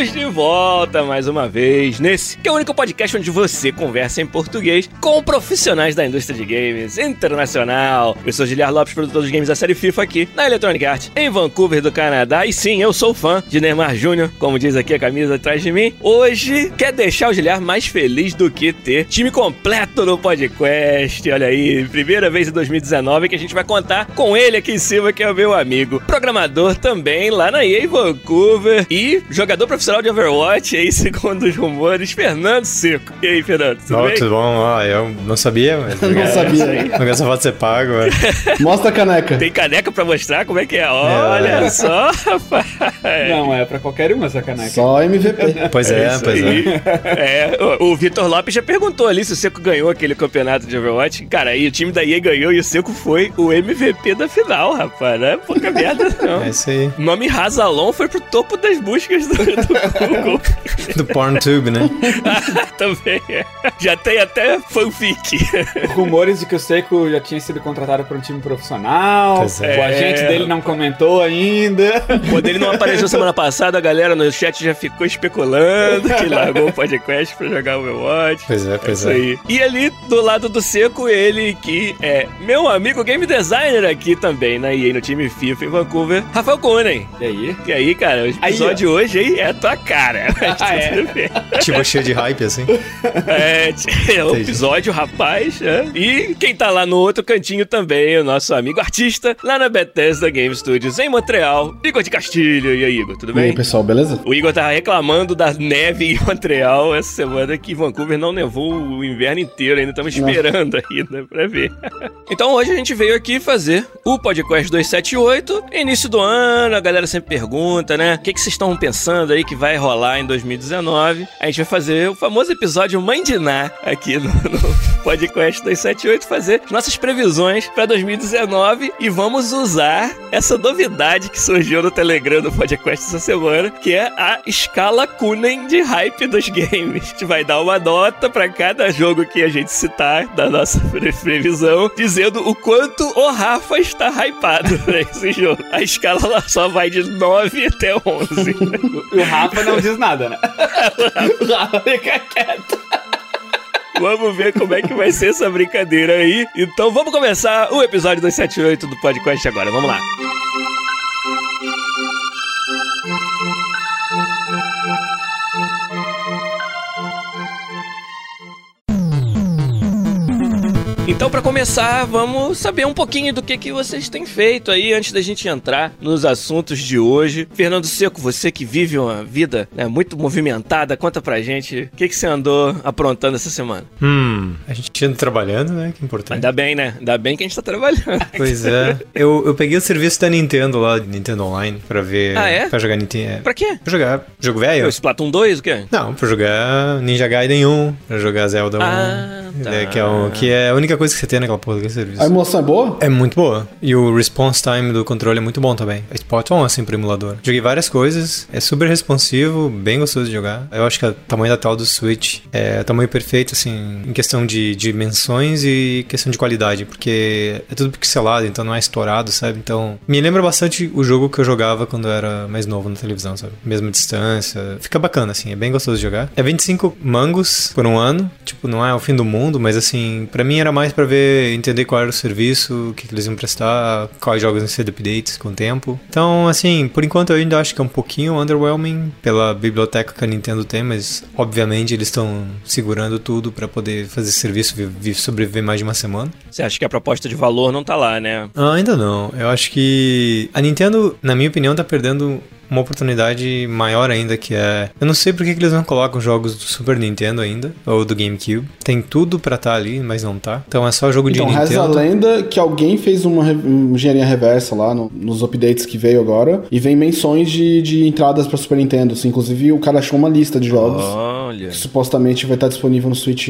Estamos de volta mais uma vez nesse que é o único podcast onde você conversa em português com profissionais da indústria de games internacional. Eu sou Giliar Lopes, produtor dos games da série FIFA aqui na Electronic Arts, em Vancouver, do Canadá. E sim, eu sou fã de Neymar Jr., como diz aqui a camisa atrás de mim. Hoje quer deixar o Giliar mais feliz do que ter time completo no podcast. Olha aí, primeira vez em 2019 que a gente vai contar com ele aqui em cima, que é o meu amigo, programador também lá na EA Vancouver e jogador profissional de Overwatch, aí, segundo os rumores, Fernando Seco. E aí, Fernando, tudo oh, bem? Tudo bom? Ah, eu não sabia, mas... não sabia. Não quero essa foto ser pago, velho. Mostra a caneca. Tem caneca pra mostrar como é que é? Olha é. só, rapaz. Não, é pra qualquer uma essa caneca. Só MVP. Pois é, é pois aí. é. é. O, o Vitor Lopes já perguntou ali se o Seco ganhou aquele campeonato de Overwatch. Cara, aí o time da EA ganhou e o Seco foi o MVP da final, rapaz. Não é pouca merda, não. É isso aí. O nome Razalon foi pro topo das buscas do, do Google. Do PornTube, né? Também é. Já tem até fanfic. Rumores de que o Seiko já tinha sido contratado por um time profissional. É. O agente dele não comentou ainda. Quando ele não apareceu semana passada, a galera no chat já ficou especulando que largou o podcast pra jogar o Overwatch. Pois é, pois Isso é. aí. E ali do lado do seco, ele que é meu amigo game designer aqui também, na EA, no time FIFA em Vancouver, Rafael Conen. E aí? E aí, cara, o episódio de hoje aí é tua cara. Ah, é? Tipo, cheio de hype, assim. É, é o episódio, rapaz. É. E quem tá lá no outro cantinho também, o nosso amigo artista, lá na Bethesda Game Studios, em Montreal, Igor de Castilho. E aí, Igor, tudo E bem? aí, pessoal, beleza? O Igor tava reclamando da neve em Montreal essa semana que Vancouver não nevou o inverno inteiro, ainda estamos esperando ainda pra ver. então hoje a gente veio aqui fazer o podcast 278. Início do ano, a galera sempre pergunta, né? O que, que vocês estão pensando aí que vai rolar em 2019? A gente vai fazer o famoso episódio Ná aqui no, no podcast 278, fazer nossas previsões pra 2019 e vamos usar essa novidade que surgiu no Telegram do podcast essa semana, que é a escala Kunen de hype dos games. A gente vai dar uma nota pra cada jogo que a gente citar da nossa pre- previsão, dizendo o quanto o Rafa está hypado pra esse jogo. A escala só vai de 9 até 11. O Rafa não diz nada, né? O Rafa fica quieto. Vamos ver como é que vai ser essa brincadeira aí. Então vamos começar o episódio 278 do podcast agora. Vamos lá. Então, para começar, vamos saber um pouquinho do que, que vocês têm feito aí antes da gente entrar nos assuntos de hoje. Fernando Seco, você que vive uma vida né, muito movimentada, conta pra gente o que, que você andou aprontando essa semana. Hum, a gente anda trabalhando, né? Que importante. Ainda bem, né? Ainda bem que a gente tá trabalhando. Pois é. Eu, eu peguei o serviço da Nintendo lá, de Nintendo Online, pra ver. Ah, é? Pra jogar Nintendo. Pra quê? Pra jogar jogo velho? O Splatoon 2, o quê? Não, pra jogar Ninja Gaiden 1, pra jogar Zelda 1. Ah, tá. É, que, é o- que é a única coisa que você tem naquela porra daquele serviço. A emulação é boa? É muito boa. E o response time do controle é muito bom também. É spot on, assim, pro emulador. Joguei várias coisas. É super responsivo, bem gostoso de jogar. Eu acho que o tamanho da tela do Switch é tamanho perfeito, assim, em questão de dimensões e questão de qualidade. Porque é tudo pixelado, então não é estourado, sabe? Então, me lembra bastante o jogo que eu jogava quando eu era mais novo na televisão, sabe? Mesma distância. Fica bacana, assim, é bem gostoso de jogar. É 25 mangos por um ano. Tipo, não é o fim do mundo, mas assim, pra mim era mais pra ver, entender qual era o serviço, o que, que eles iam prestar, quais jogos iam ser updates com o tempo. Então, assim, por enquanto eu ainda acho que é um pouquinho underwhelming pela biblioteca que a Nintendo tem, mas obviamente eles estão segurando tudo pra poder fazer serviço vi- vi- sobreviver mais de uma semana. Você acha que a proposta de valor não tá lá, né? Ah, ainda não. Eu acho que a Nintendo, na minha opinião, tá perdendo uma oportunidade maior ainda que é. Eu não sei por que que eles não colocam jogos do Super Nintendo ainda, ou do GameCube. Tem tudo pra estar ali, mas não tá. Então é só jogo Então, de reza a Nintendo. lenda que alguém fez uma, re- uma engenharia reversa lá no- nos updates que veio agora e vem menções de, de entradas pra Super Nintendo. assim. inclusive, o cara achou uma lista de jogos Olha. que supostamente vai estar disponível no Switch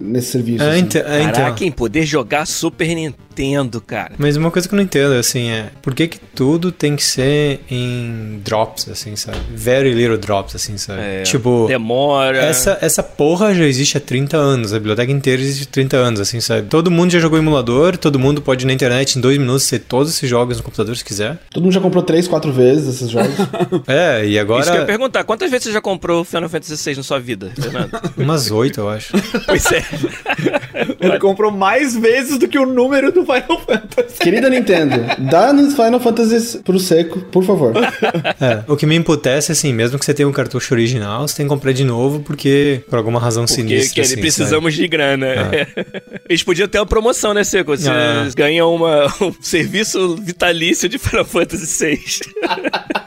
nesse serviço. É, assim. ente- é, então. Caraca, poder jogar Super Nintendo, cara. Mas uma coisa que eu não entendo, assim, é por que que tudo tem que ser em drops, assim, sabe? Very little drops, assim, sabe? É, tipo, Demora. essa, essa porra já existe há 30 anos, a biblioteca inteira existe há 30 anos, assim, sabe? Todo mundo já jogou emulador, todo mundo pode ir na internet em dois minutos ter todos esses jogos no computador se quiser. Todo mundo já comprou três, quatro vezes esses jogos. É, e Isso que eu ia agora perguntar. Quantas vezes você já comprou Final Fantasy VI na sua vida, Fernando? umas oito, eu acho. pois é. Ele comprou mais vezes do que o número do Final Fantasy. Querida Nintendo, dá nos Final Fantasy pro seco, por favor. É, o que me emputece, assim, mesmo que você tenha um cartucho original, você tem que comprar de novo porque, por alguma razão Porque sinistra, que, assim, precisamos de grana. Eles podiam ter uma promoção, né, Seco? Você Ah. ganha uma, um serviço vitalício de Final Fantasy VI.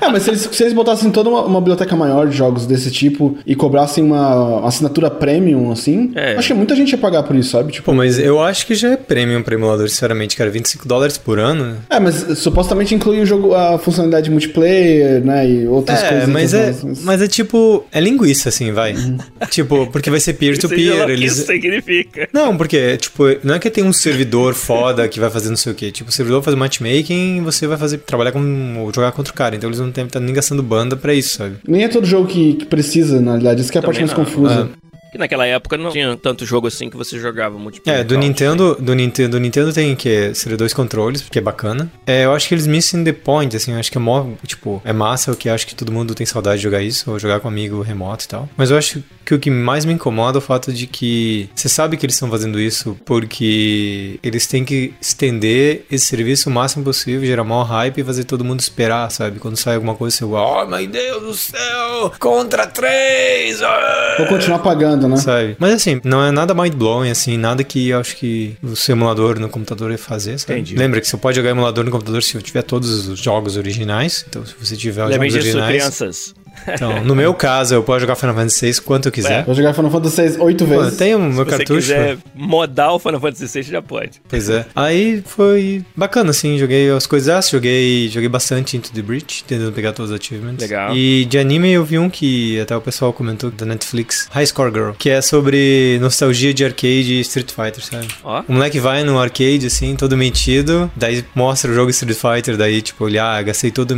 É, mas se eles, se eles botassem toda uma, uma biblioteca maior de jogos desse tipo e cobrassem uma, uma assinatura premium, assim, É. acho que muita gente ia pagar por isso, sabe? Tipo, Pô, mas eu acho que já é premium pra emulador, sinceramente, cara. 25 dólares por ano. né? é, mas supostamente inclui o jogo, a funcionalidade multiplayer, né, e outras É, coisas. mas é, mas- mas é tipo. É linguiça, assim, vai. tipo, porque vai ser peer-to-peer. o que Eles... isso significa. Não, porque, tipo, não é que tem um servidor foda que vai fazer não sei o quê. Tipo, o servidor faz matchmaking e você vai fazer trabalhar com. jogar contra o cara. Então eles não estão nem gastando banda pra isso, sabe? Nem é todo jogo que, que precisa, na realidade. Isso que é a parte mais não. Confusa. Que naquela época não tinha tanto jogo assim que você jogava multiplayer. É, do Nintendo, do Nintendo, do Nintendo tem que seria dois controles, que é bacana. É, eu acho que eles missing the point, assim, eu acho que é mó, tipo, é massa, o que eu acho que todo mundo tem saudade de jogar isso, ou jogar com amigo remoto e tal. Mas eu acho que o que mais me incomoda é o fato de que você sabe que eles estão fazendo isso porque eles têm que estender esse serviço o máximo possível, gerar maior hype e fazer todo mundo esperar, sabe? Quando sai alguma coisa, você, oh meu Deus do céu, contra três! ah!" Vou continuar pagando, né? Sabe? Mas assim, não é nada mind-blowing, assim, nada que eu acho que o seu emulador no computador ia fazer, sabe? Entendi. Lembra que você pode jogar emulador no computador se tiver todos os jogos originais. Então, se você tiver os Lembrem jogos disso, originais. crianças. Então, no meu caso, eu posso jogar Final Fantasy VI quanto eu quiser. Vou jogar Final Fantasy VI oito Pô, eu vezes. tenho o meu Se você cartucho. quiser modar o Final Fantasy VI, já pode. Pois é. Aí foi bacana, assim, joguei as coisas, joguei, joguei bastante Into the Breach, tentando pegar todos os achievements. Legal. E de anime eu vi um que até o pessoal comentou da Netflix, High Score Girl, que é sobre nostalgia de arcade e Street Fighter, sabe? Ó. O moleque vai no arcade, assim, todo metido, daí mostra o jogo Street Fighter, daí, tipo, olhar, ah, gastei todo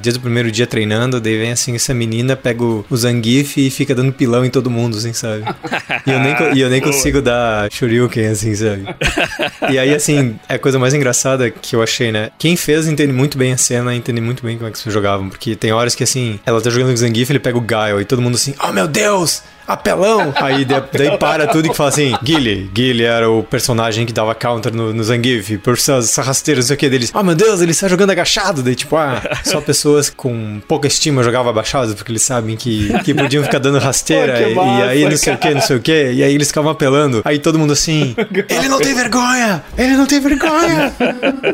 dia do primeiro dia treinando, daí vem assim, essa menina, pega o, Zangief e fica dando pilão em todo mundo, assim, sabe? E eu nem, e eu nem consigo dar Shoryuken, assim, sabe? E aí, assim, é a coisa mais engraçada que eu achei, né? Quem fez entende muito bem a cena, entende muito bem como é que se jogavam, porque tem horas que, assim, ela tá jogando com o Zangief, ele pega o Guile, e todo mundo assim, oh meu Deus! Apelão! Aí de- daí para tudo e fala assim: Guile. Guile era o personagem que dava counter no, no Zangief, por essas rasteiras, não sei o que deles. Ah, meu Deus, ele está jogando agachado. Daí, tipo, ah, só pessoas com pouca estima jogavam abaixados, porque eles sabem que, que podiam ficar dando rasteira. Pô, e, massa, e aí, não sei o que, não sei o que. E aí eles ficavam apelando. Aí todo mundo assim: Ele não tem vergonha! Ele não tem vergonha!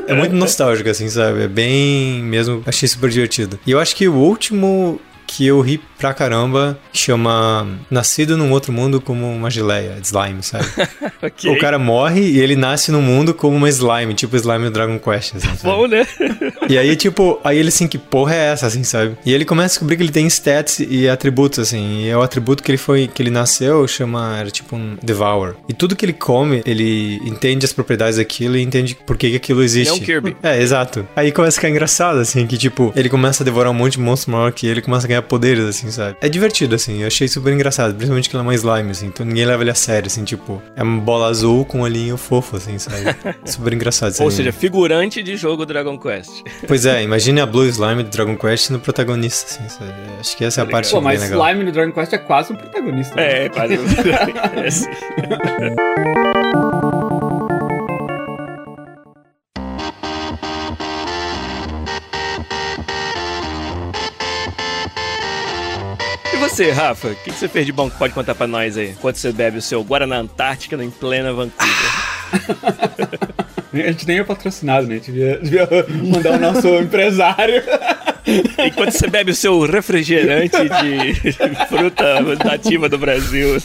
é muito nostálgico, assim, sabe? É bem mesmo. Achei super divertido. E eu acho que o último que eu ri pra caramba chama Nascido num Outro Mundo como uma Geleia, slime, sabe? Ok. O cara morre e ele nasce num mundo como uma slime, tipo slime do Dragon Quest, assim? Bom, né? E aí, tipo, aí ele assim, que porra é essa, assim, sabe? E ele começa a descobrir que ele tem stats e atributos, assim. E é o atributo que ele foi, que ele nasceu, chama, era tipo um Devour. E tudo que ele come, ele entende as propriedades daquilo e entende por que, que aquilo existe. É um Kirby. É, exato. Aí começa a ficar engraçado, assim, que tipo, ele começa a devorar um monte de monstro maior que ele, começa a ganhar poderes, assim, sabe? É divertido, assim, eu achei super engraçado, principalmente que ele é uma slime, assim, então ninguém leva ele a sério, assim, tipo, é uma bola azul com um olhinho fofo, assim, sabe? super engraçado. Ou anime. seja, figurante de jogo Dragon Quest. Pois é, imagine a Blue Slime do Dragon Quest no protagonista, assim, sabe? Acho que essa é a parte Pô, bem mas legal. Slime no Dragon Quest é quase um protagonista. né? É, quase. É, sim. você, Rafa? O que que você fez de bom que pode contar pra nós aí? Enquanto você bebe o seu Guaraná Antártica em plena Vancouver. A gente nem é patrocinado, né? A gente devia, devia mandar o nosso empresário. Enquanto você bebe o seu refrigerante de fruta nativa do Brasil.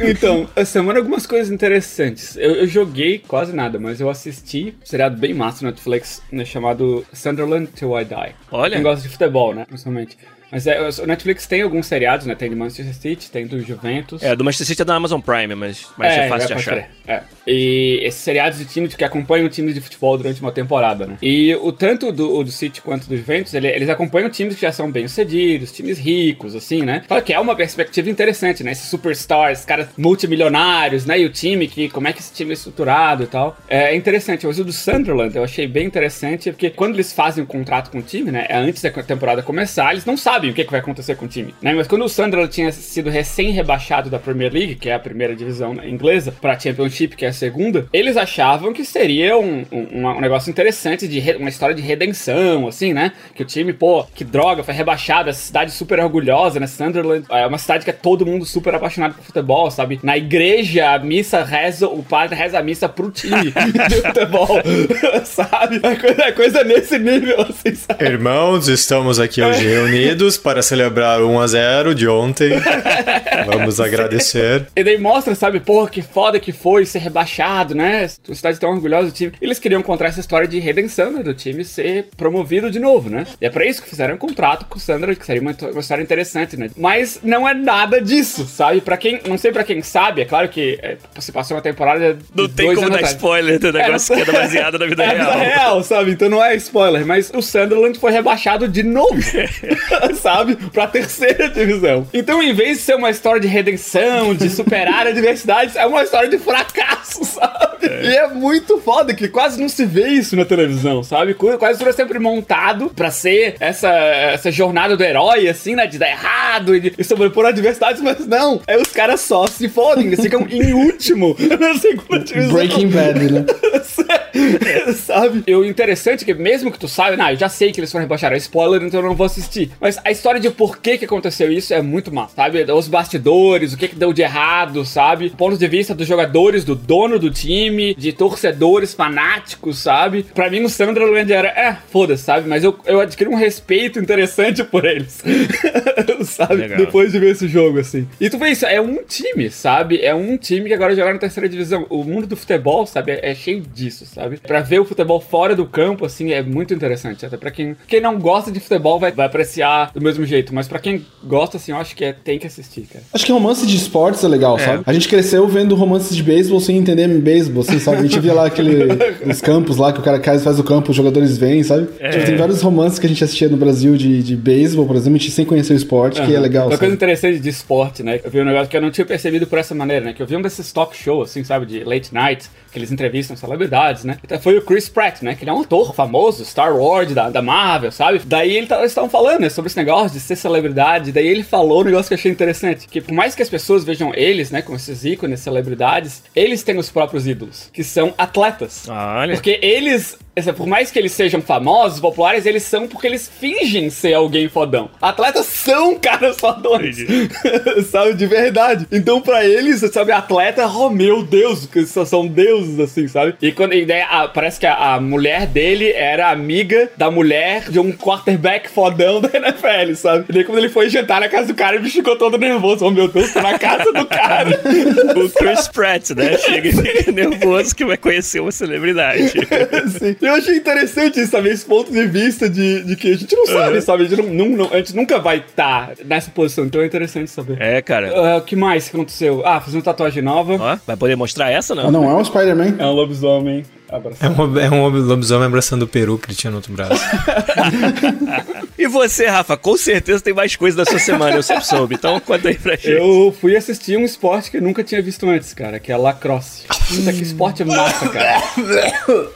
Então, essa semana algumas coisas interessantes. Eu, eu joguei quase nada, mas eu assisti um seriado bem massa no Netflix, né, chamado Sunderland Till I Die. Olha. Quem gosta de futebol, né, principalmente. Mas é, o Netflix tem alguns seriados, né? Tem do Manchester City, tem do Juventus. É, do Manchester City é da Amazon Prime, mas, mas é, fácil de achar. É. E esses seriados de times que acompanham times de futebol durante uma temporada, né? E o tanto do, do City quanto do Juventus, ele- eles acompanham times que já são bem sucedidos, times ricos, assim, né? Claro que é uma perspectiva interessante, né? Esses superstars, caras multimilionários, né? E o time, que como é que esse time é estruturado e tal. É interessante. Mas o do Sunderland eu achei bem interessante, porque quando eles fazem um contrato com o time, né? É antes da temporada começar, eles não sabem o que, que vai acontecer com o time, né? Mas quando o Sunderland tinha sido recém-rebaixado da Premier League, que é a primeira divisão inglesa, pra Championship, que é a segunda, eles achavam que seria um, um, um negócio interessante, de re- uma história de redenção, assim, né? Que o time, pô, que droga, foi rebaixado, essa cidade super orgulhosa, né? Sunderland é uma cidade que é todo mundo super apaixonado por futebol, sabe? Na igreja, a missa reza, o padre reza a missa pro time de futebol, sabe? É coisa, é coisa nesse nível, assim, sabe? Irmãos, estamos aqui hoje reunidos para celebrar 1 a 0 de ontem. Vamos agradecer. E daí mostra, sabe, porra, que foda que foi ser rebaixado, né? A cidade tão orgulhosa do time. Eles queriam contar essa história de redenção, né? Do time ser promovido de novo, né? E é pra isso que fizeram um contrato com o Sandra, que seria uma, uma história interessante, né? Mas não é nada disso, sabe? Pra quem, não sei pra quem sabe, é claro que é, se passou uma temporada. Não tem como anos dar atrás. spoiler do negócio não- que é baseado na vida É real. vida real, sabe? Então não é spoiler, mas o Sunderland foi rebaixado de novo, sabe? Pra terceira divisão. Então, em vez de ser uma história de redenção, de superar adversidades, é uma história de fracasso, sabe? E é muito foda que quase não se vê isso na televisão, sabe? Qu- Quase tudo é sempre montado pra ser essa, essa jornada do herói, assim, né? De dar errado e, de, e sobrepor adversidades, mas não. É os caras só se fodem, eles ficam em último na segunda divisão. Breaking Bad, né? Sabe? E o interessante é que mesmo que tu saiba, não, eu já sei que eles foram rebaixados, é spoiler, então eu não vou assistir. Mas a história de por que que aconteceu isso é muito massa, sabe? Os bastidores, o que que deu de errado, sabe? Pontos de vista dos jogadores, do dono do time, de torcedores fanáticos, sabe? Pra mim o Sunderland era, é, foda-se, sabe? Mas eu, eu adquiri um respeito interessante por eles, sabe? Legal. Depois de ver esse jogo, assim. E tu vê isso, é um time, sabe? É um time que agora joga na terceira divisão. O mundo do futebol, sabe, é, é cheio disso, sabe? Pra ver o futebol fora do campo, assim, é muito interessante. Até pra quem, quem não gosta de futebol vai, vai apreciar do mesmo jeito. Mas pra quem gosta, assim, eu acho que é, tem que assistir, cara. Acho que romance de esportes é legal, sabe? A gente cresceu vendo romances de beisebol sem entender beisebol, assim, sabe? A gente via lá aquele, os campos lá que o cara cai, faz o campo, os jogadores vêm, sabe? Tipo, tem vários romances que a gente assistia no Brasil de, de beisebol, por exemplo, a gente sem conhecer o esporte, que é legal, Uma coisa sabe? interessante de esporte, né? Eu vi um negócio que eu não tinha percebido por essa maneira, né? Que eu vi um desses talk shows, assim, sabe? De late night, que eles entrevistam celebridades, né? Então foi o Chris Pratt, né? Que ele é um ator famoso, Star Wars da, da Marvel, sabe? Daí ele eles estavam falando, né? Sobre esse negócio de ser celebridade. Daí ele falou um negócio que eu achei interessante. Que por mais que as pessoas vejam eles, né? Como esses ícones, celebridades, eles têm os próprios ídolos, que são atletas. Olha. Porque eles, por mais que eles sejam famosos, populares, eles são porque eles fingem ser alguém fodão. Atletas são caras fodões. sabe, de verdade. Então, pra eles, sabe, atleta, oh meu Deus, que são deuses, assim, sabe? E quando e daí, a- parece que a, a mulher dele era amiga da mulher de um quarterback fodão da NFL, sabe? E daí, quando ele foi jantar na casa do cara, ele ficou todo nervoso. Oh meu Deus, tô na casa do cara. O Chris Pratt, né? Chega e fica nervoso que vai conhecer uma celebridade. Sim. Eu achei interessante isso, sabe? Esse ponto de vista de, de que a gente não sabe, sabe? A gente, não, não- a gente nunca vai estar nessa posição, então é interessante saber. É, cara. Ah, O que mais que aconteceu? Ah, fiz uma tatuagem nova. Ó, vai poder mostrar essa, não? Ah, não, é um Spider-Man. É um lobisomem. É Abraçado. um, é um lobisomem abraçando o peru que ele tinha no outro braço. E você, Rafa, com certeza tem mais coisa da sua semana, eu sempre soube. Então conta aí pra gente. Eu fui assistir um esporte que eu nunca tinha visto antes, cara, que é lacrosse. Puta, que esporte massa, cara.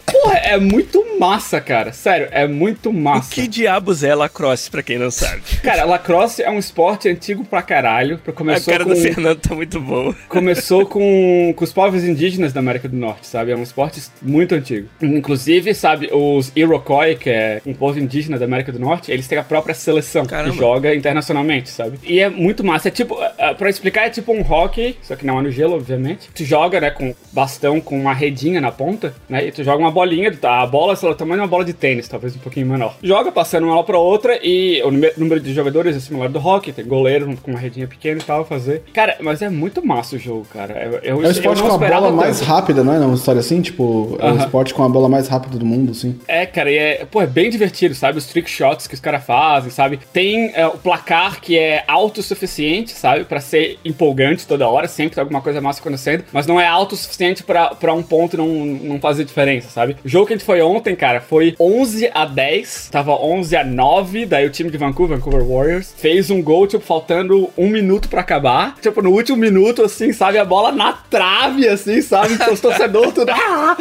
Porra, é muito massa, cara. Sério, é muito massa. Que diabos é lacrosse, pra quem não sabe? Cara, lacrosse é um esporte antigo pra caralho. A Começou cara com... do Fernando tá muito boa. começou com, com os povos indígenas da América do Norte, sabe? É um esporte muito antigo. Inclusive, sabe, os Iroquois, que é um povo indígena da América do Norte, eles têm a própria seleção Caramba. que joga internacionalmente, sabe? E é muito massa. É tipo, uh, pra explicar, é tipo um hockey, só que não é no gelo, obviamente. Tu joga, né, com bastão com uma redinha na ponta, né? E tu joga uma bolinha, a bola, sei lá, o tamanho de uma bola de tênis, talvez um pouquinho menor. Joga passando uma pra outra e o número de jogadores é similar do hockey, tem goleiro com uma redinha pequena e tal, fazer. Cara, mas é muito massa o jogo, cara. Eu, eu, é o esporte com a bola tanto. mais rápida, não é? Uma história assim, tipo, uh -huh. é o esporte com a bola mais rápida do mundo, assim. É, cara, e é, pô, é bem divertido, sabe? Os trick shots que os caras fazem, sabe? Tem é, o placar que é autossuficiente, sabe? Para ser empolgante toda hora, sempre tem alguma coisa massa acontecendo, mas não é autossuficiente para um ponto não, não fazer diferença, sabe? O jogo que a gente foi ontem, cara, foi 11 a 10, tava 11 a 9, daí o time de Vancouver, Vancouver Warriors, fez um gol, tipo, faltando um minuto para acabar. Tipo, no último minuto, assim, sabe? A bola na trave, assim, sabe? Os torcedores tudo. Ah!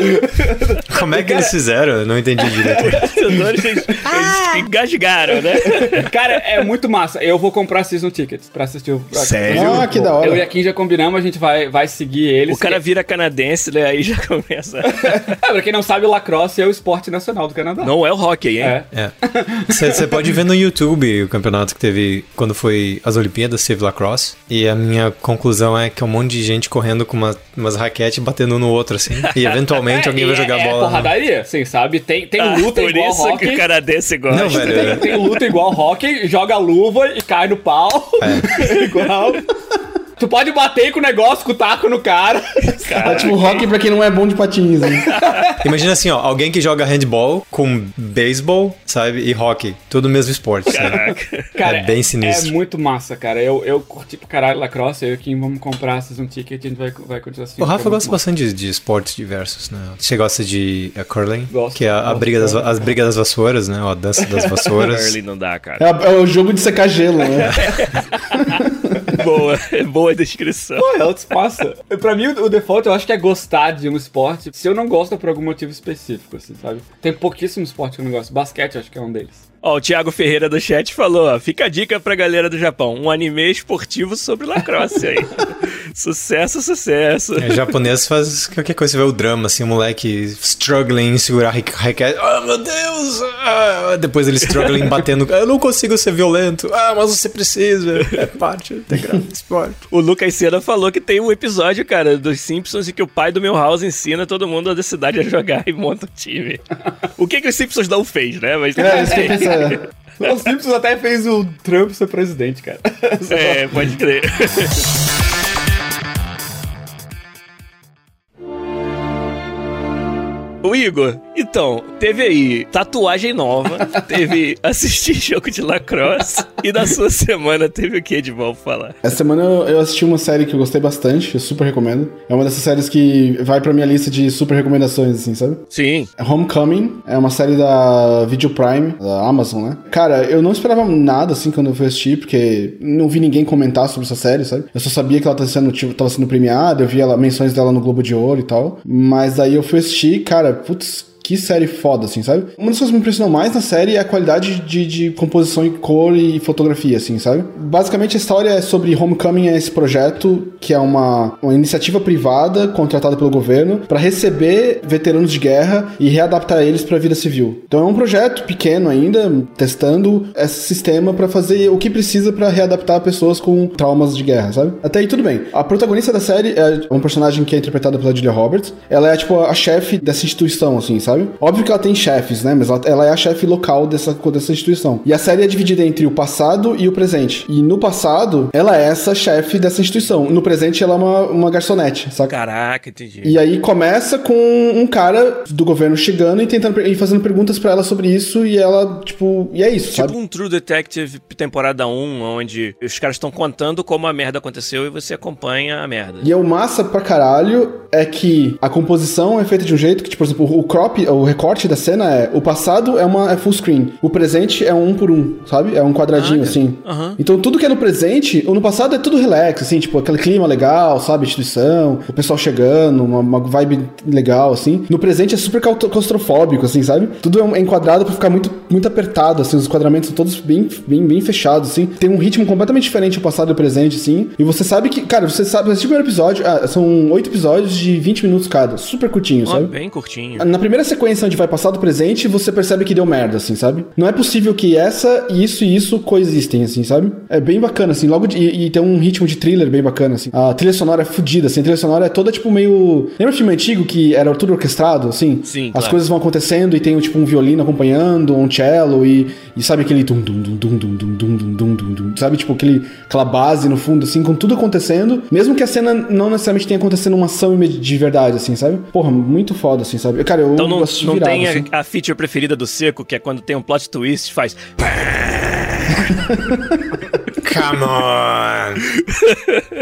Como é que eles fizeram? Eu não entendi direito. Os torcedores eles, ah! engasgaram, né? Cara, é muito massa. Eu vou comprar season tickets pra assistir o. Sério? Ah, que da hora. Eu e a Kim já combinamos, a gente vai, vai seguir eles. O cara vira canadense, né? Aí já começa. é, pra quem não sabe, o lacrosse é o esporte nacional do Canadá. Não é o hockey, hein? É. Você é. pode ver no YouTube o campeonato que teve quando foi as Olimpíadas, teve lacrosse. E a minha conclusão é que é um monte de gente correndo com uma, umas raquetes batendo no outro, assim. E eventualmente é, alguém vai jogar é, bola. É porradaria, sim, sabe? Tem, tem ah, luta igual isso hockey. que o canadense gosta. Não, velho. Tem, tem luta igual hockey, joga luva e cai no pau. É. igual. Tu pode bater com o negócio, com o taco no cara. É tipo rock pra quem não é bom de patins, né? Imagina assim, ó, alguém que joga handball com beisebol, sabe? E hockey. Tudo o mesmo esporte, sabe? Cara, é bem sinistro. É muito massa, cara. Eu, eu curti pro caralho lacrosse, eu e quem vamos comprar um ticket e a gente vai, vai continuar assim. O Rafa gosta bastante de, de, esportes diversos, né? Você gosta de uh, curling? Gosto. Que é a, a briga das, as brigas das vassouras, né? Ó, a dança das vassouras. curling não dá, cara. É, é o jogo de secar gelo, né? Boa, boa descrição. Pô, é outro espaço. pra mim, o default eu acho que é gostar de um esporte. Se eu não gosto por algum motivo específico, assim, sabe? Tem pouquíssimo esporte que eu não gosto. Basquete, acho que é um deles. Ó, o Thiago Ferreira do chat falou, ó, fica a dica pra galera do Japão, um anime esportivo sobre lacrosse aí. sucesso, sucesso. É, japonês faz qualquer coisa, você vê o drama, assim, o moleque struggling em segurar raquete, ah, oh, meu Deus! Ah, depois ele struggling batendo, eu não consigo ser violento, ah, mas você precisa, é parte integral do esporte. O Lucas Sena falou que tem um episódio, cara, dos Simpsons em que o pai do meu house ensina todo mundo da cidade a jogar e monta um time. o que que os Simpsons não fez, né? Mas é, isso que eu pensei. Os Simpsons até fez o Trump ser presidente, cara. É, pode crer. O Igor, então, teve aí tatuagem nova, teve assistir jogo de lacrosse e na sua semana teve o que de bom falar? Essa semana eu assisti uma série que eu gostei bastante, eu super recomendo. É uma dessas séries que vai pra minha lista de super recomendações, assim, sabe? Sim. É Homecoming é uma série da Video Prime, da Amazon, né? Cara, eu não esperava nada, assim, quando eu fui assistir, porque não vi ninguém comentar sobre essa série, sabe? Eu só sabia que ela tava sendo, tipo, tava sendo premiada, eu vi ela, menções dela no Globo de Ouro e tal. Mas aí eu fui assistir, cara, putz, que série foda, assim, sabe? Uma das coisas que me impressionou mais na série é a qualidade de, de composição em cor e fotografia, assim, sabe? Basicamente a história é sobre Homecoming, é esse projeto que é uma, uma iniciativa privada contratada pelo governo para receber veteranos de guerra e readaptar eles para a vida civil. Então é um projeto pequeno ainda, testando esse sistema para fazer o que precisa para readaptar pessoas com traumas de guerra, sabe? Até aí tudo bem. A protagonista da série é uma personagem que é interpretada pela Julia Roberts. Ela é tipo a chefe dessa instituição, assim, sabe? Sabe? Óbvio que ela tem chefes, né? Mas ela, ela, é a chefe local dessa, dessa instituição. E a série é dividida entre o passado e o presente. E no passado, ela é essa chefe dessa instituição. No presente, ela é uma, uma garçonete, saca? Caraca, entendi. E aí começa com um cara do governo chegando e tentando e fazendo perguntas para ela sobre isso. E ela, tipo, e é isso, tipo sabe? um True Detective temporada 1, onde os caras estão contando como a merda aconteceu e você acompanha a merda. E é o massa pra caralho é que a composição é feita de um jeito que, tipo, por exemplo, o crop o recorte da cena é o passado é uma é full screen, o presente é um, por um, sabe? É um quadradinho ah, assim. Uhum. Então tudo que é no presente, ou no passado é tudo relax, assim, tipo aquele clima legal, sabe? Instituição, o pessoal chegando, uma, uma vibe legal, assim. No presente é super claustrofóbico, assim, sabe? Tudo é enquadrado para ficar muito, muito apertado, assim, os enquadramentos são todos bem, bem, bem fechados, assim. Tem um ritmo completamente diferente o passado e o presente, assim. E você sabe que, cara, você sabe, esse primeiro episódio, ah, são oito episódios de 20 minutos cada, super curtinho, oh, sabe? Bem curtinho. Na primeira sequência onde vai passado, presente, você percebe que deu merda, assim, sabe? Não é possível que essa, isso e isso coexistem, assim, sabe? É bem bacana, assim, logo de, e, e, tem um ritmo de thriller bem bacana, assim. A trilha sonora é fodida, assim, a trilha sonora é toda, tipo, meio... Lembra o filme antigo que era tudo orquestrado, assim? Sim, As claro. coisas vão acontecendo e tem, tipo, um violino acompanhando, um cello e, e sabe aquele dum dum dum dum dum dum dum dum dum dum dum, sabe? Tipo, aquele, aquela base no fundo, assim, com tudo acontecendo, mesmo que a cena não necessariamente tenha acontecendo uma ação de verdade, assim, sabe? Porra, muito foda, assim, sabe? Cara, eu Então não, não tem a, assim. a feature preferida do Seco, que é quando tem um plot twist, faz. Come on!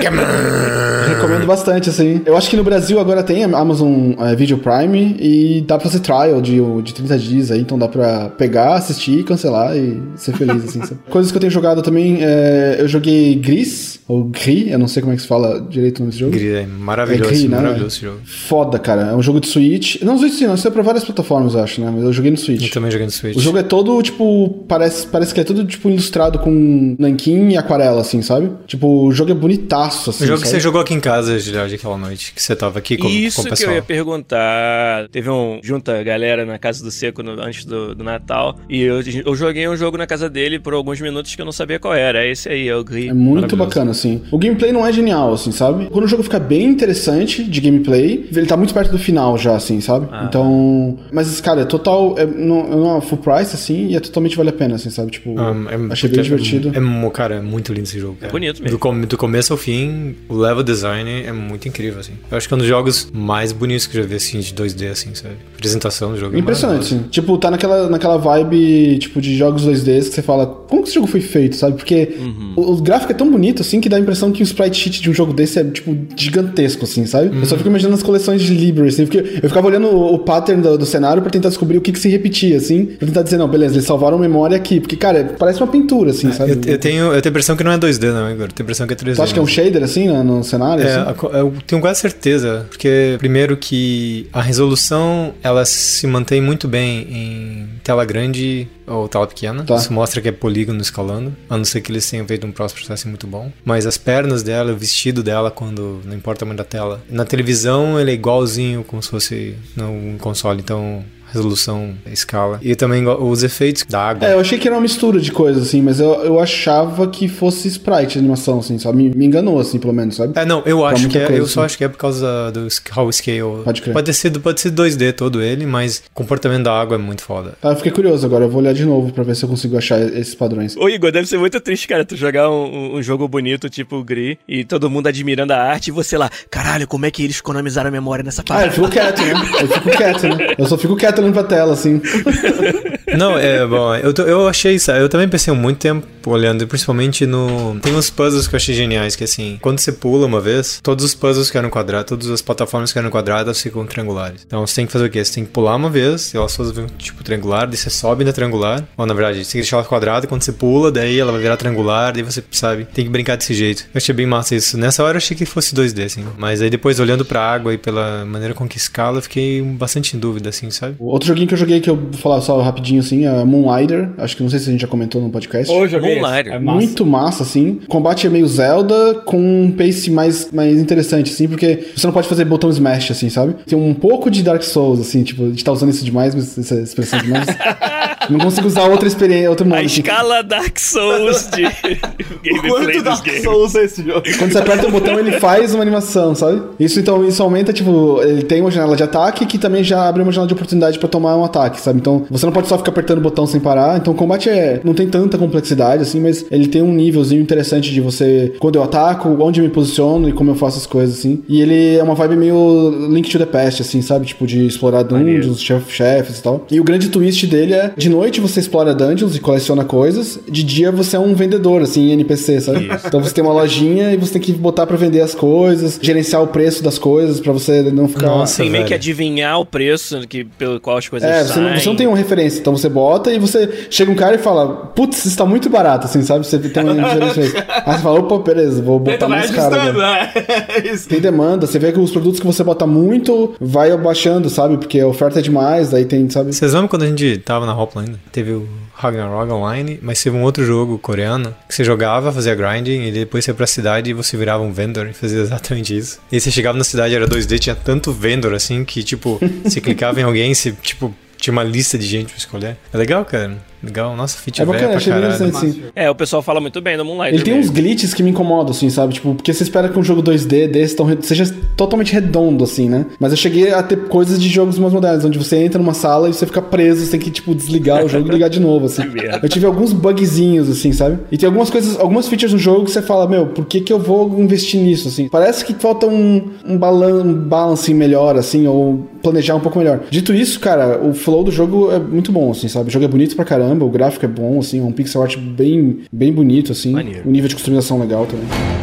Come on! Recomendo bastante, assim. Eu acho que no Brasil agora tem a Amazon é, Video Prime e dá pra fazer trial de, de 30 dias aí, então dá pra pegar, assistir, cancelar e ser feliz, assim. sabe? Coisas que eu tenho jogado também, é, eu joguei Gris, ou Gris, eu não sei como é que se fala direito o nome desse jogo. Gris, é maravilhoso, É Gris, né? maravilhoso esse jogo. Foda, cara. É um jogo de Switch. Não, Switch sim, não. Isso é pra várias plataformas, eu acho, né? Mas eu joguei no Switch. Eu também joguei no Switch. O jogo é todo, tipo, parece, parece que é todo, tipo, ilustrado com nanquim e aquarela, assim, sabe? Tipo, o jogo é bonitaço, assim, O jogo que sabe? você jogou aqui em casa, Gilhard, aquela noite, que você tava aqui com, Isso com o que pessoal. eu ia perguntar. Teve um. Junta a galera na casa do Seco no- antes do, do Natal. E eu, eu joguei um jogo na casa dele por alguns minutos que eu não sabia qual era. É esse aí, é o Gris. É muito bacana, assim. O gameplay não é genial, assim, sabe? Quando o jogo fica bem interessante de gameplay, ele tá muito perto do final já, assim, sabe? Ah. Então. Mas, cara, é total. É, não, não é full price, assim, e é totalmente vale a pena, assim, sabe? Tipo, Um, é- achei bem divertido. É, cara, é muito lindo esse jogo. cara. bonito mesmo. Do, com- do começo ao fim, o level design é muito incrível, assim. Eu acho que é um dos jogos mais bonitos que eu já vi, assim, de 2D, assim, sabe? A apresentação do jogo. é Impressionante. Tipo, tá naquela, naquela vibe, tipo, de jogos 2Ds que você fala, como que esse jogo foi feito, sabe? Porque Uhum. o, o gráfico é tão bonito, assim, que dá a impressão que o sprite sheet de um jogo desse é, tipo, gigantesco, assim, sabe? Eu Uhum. só fico imaginando as coleções de Library, assim, porque eu ficava olhando o, o pattern do, do cenário pra tentar descobrir o que que se repetia, assim, pra tentar dizer, não, beleza, eles salvaram memória aqui, porque, cara, parece uma pintura, assim, sabe? É, Eu, eu tenho, eu tenho impressão que não é 2D, não, Igor. Tenho a impressão que é 3D. Tu acha que é um mesmo. shader, assim, no, no cenário? É, assim? eu tenho quase certeza, porque primeiro que a resolução ela se mantém muito bem em tela grande ou tela pequena. Tá. Isso mostra que é polígono escalando, a não ser que eles tenham feito um processing muito bom. Mas as pernas dela, o vestido dela, quando não importa o tamanho da tela. Na televisão ele é igualzinho como se fosse num console, então resolução, escala. E também os efeitos da água. É, eu achei que era uma mistura de coisas, assim, mas eu, eu achava que fosse sprite a animação, assim, sabe? Me, me enganou, assim, pelo menos, sabe? É, não, eu acho muita que é, coisa, eu só assim. acho que é por causa do how scale. Pode crer. Pode ser, pode ser 2D todo ele, mas o comportamento da água é muito foda. Tá, eu fiquei curioso agora, eu vou olhar de novo pra ver se eu consigo achar esses padrões. Ô Igor, deve ser muito triste, cara, tu jogar um, um jogo bonito tipo o Gris e todo mundo admirando a arte e você lá, caralho, como é que eles economizaram a memória nessa Ah, parada? eu fico quieto, né? Eu fico quieto, né? Eu só fico quieto olhando pra tela, assim. Não, é bom, eu, eu achei isso, eu também pensei muito tempo olhando, principalmente no. Tem uns puzzles que eu achei geniais, que assim, quando você pula uma vez, todos os puzzles que eram quadrados, todas as plataformas que eram quadradas ficam triangulares. Então você tem que fazer o quê? Você tem que pular uma vez, elas vão tipo triangular, daí você sobe na triangular. Ou na verdade, você tem que deixar ela quadrada, quando você pula, daí ela vai virar triangular, daí você, sabe, tem que brincar desse jeito. Eu achei bem massa isso. Nessa hora eu achei que fosse 2D, assim. Mas aí depois, olhando pra água e pela maneira com que escala, eu fiquei bastante em dúvida, assim, sabe? O Outro joguinho que eu joguei, que eu vou falar só rapidinho, assim, é Moonlighter. Acho que não sei se a gente já comentou no podcast. Ô, joguei. Moonlighter. É massa. Muito massa, assim. O combate é meio Zelda, com um pace mais, mais interessante, assim, porque você não pode fazer botão smash, assim, sabe? Tem um pouco de Dark Souls, assim, tipo, a gente tá usando isso demais, mas essa expressão demais. não consigo usar outra experiência, outro modo. A escala Dark Souls de gameplay dos games. Souls é esse jogo? Quando você aperta o botão, ele faz uma animação, sabe? Isso então, isso aumenta, tipo, ele tem uma janela de ataque que também já abre uma janela de oportunidade pra tomar um ataque, sabe? Então, você não pode só ficar apertando o botão sem parar. Então, o combate é não tem tanta complexidade assim, mas ele tem um nívelzinho interessante de você quando eu ataco, onde eu me posiciono e como eu faço as coisas assim. E ele é uma vibe meio Link to the Past assim, sabe? Tipo de explorar dungeons, chef- chefes e tal. E o grande twist dele é de noite você explora dungeons e coleciona coisas, de dia você é um vendedor assim, em NPC, sabe? Então você tem uma lojinha e você tem que botar pra vender as coisas, gerenciar o preço das coisas pra você não ficar Nossa, Tem meio que adivinhar o preço que, pelo qual as coisas é, você não, você não tem uma referência, então você bota e você chega um cara e fala, putz, isso tá muito barato, assim, sabe? Você tem uma referência. Aí você fala, opa, beleza, vou botar mais caro. né? Isso. Tem demanda, você vê que os produtos que você bota muito vai abaixando, sabe? Porque a oferta é demais, daí tem, sabe? Vocês lembram quando a gente tava na Hopland ainda. Teve o Ragnarok Online, mas teve um outro jogo coreano que você jogava, fazia grinding e depois você ia pra cidade e você virava um vendor e fazia exatamente isso. E você chegava na cidade, era 2D, tinha tanto vendor assim que, tipo, você clicava em alguém, você, tipo, tinha uma lista de gente pra escolher. É legal, cara. Legal. Nossa, fit É velha bacana, pra achei bem caralho. interessante, sim. É, o pessoal fala muito bem do Moonlight. Ele tem uns glitches que me incomodam, assim, sabe? Tipo, porque você espera que um jogo 2D desse tão seja totalmente redondo, assim, né? Mas eu cheguei a ter coisas de jogos mais modernos, onde você entra numa sala e você fica preso, você tem que, tipo, desligar o jogo e ligar de novo, assim. merda. Eu tive alguns bugzinhos, assim, sabe? E tem algumas coisas, algumas features no jogo que você fala, meu, por que que eu vou investir nisso, assim? Parece que falta um, um, balan um balance melhor, assim, ou planejar um pouco melhor. Dito isso, cara, o flow do jogo é muito bom, assim, sabe? O jogo é bonito pra caramba, o gráfico é bom, assim, é um pixel art bem, bem bonito, assim. Maneiro. O nível de customização legal também.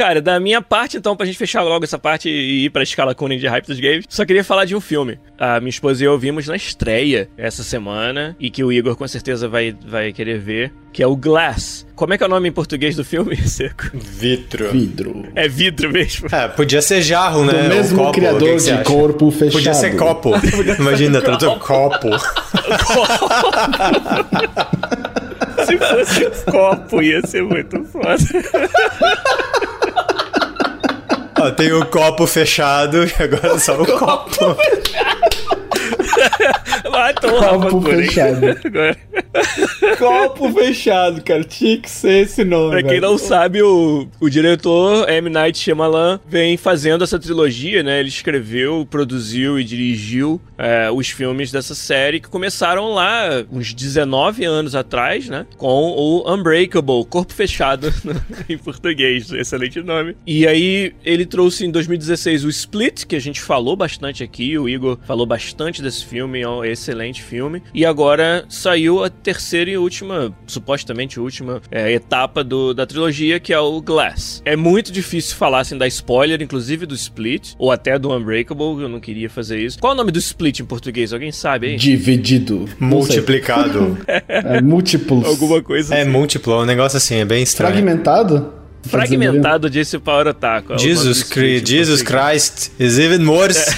Cara, da minha parte, então, pra gente fechar logo essa parte e ir pra escala Cunning de hype dos games, só queria falar de um filme. A minha esposa e eu vimos na estreia essa semana, e que o Igor com certeza vai, vai querer ver, que é o Glass. Como é que é o nome em português do filme, Seco? Vitro. Vidro. É vidro mesmo. É, podia ser jarro, né? Do mesmo copo, o que criador que você de acha? corpo fechado. Podia ser copo. Imagina, tradutor copo. Se fosse um copo, ia ser muito foda. Ó, tem o copo fechado e agora só o copo. Copo cura, hein? fechado. Copo fechado, cara. Tinha que ser esse nome. Pra quem velho. não sabe, o, o diretor M. Night Shyamalan vem fazendo essa trilogia, né? Ele escreveu, produziu e dirigiu é, os filmes dessa série que começaram lá uns 19 anos atrás, né? Com o Unbreakable, Corpo Fechado em português, excelente nome. E aí ele trouxe em 2016 o Split, que a gente falou bastante aqui, o Igor falou bastante desse filme, é um excelente filme. E agora saiu a terceira e última, supostamente última, é, etapa do- da trilogia, que é o Glass. É muito difícil falar sem dar spoiler, inclusive do Split, ou até do Unbreakable, eu não queria fazer isso. Qual é o nome do Split em português? Alguém sabe aí? Dividido. Multiplicado. É, múltiplos. Alguma coisa É assim. múltiplo, é um negócio assim, é bem estranho. Fragmentado? Fragmentado disse o Power Otaku. é Jesus, Christ, Jesus. Christ is even worse.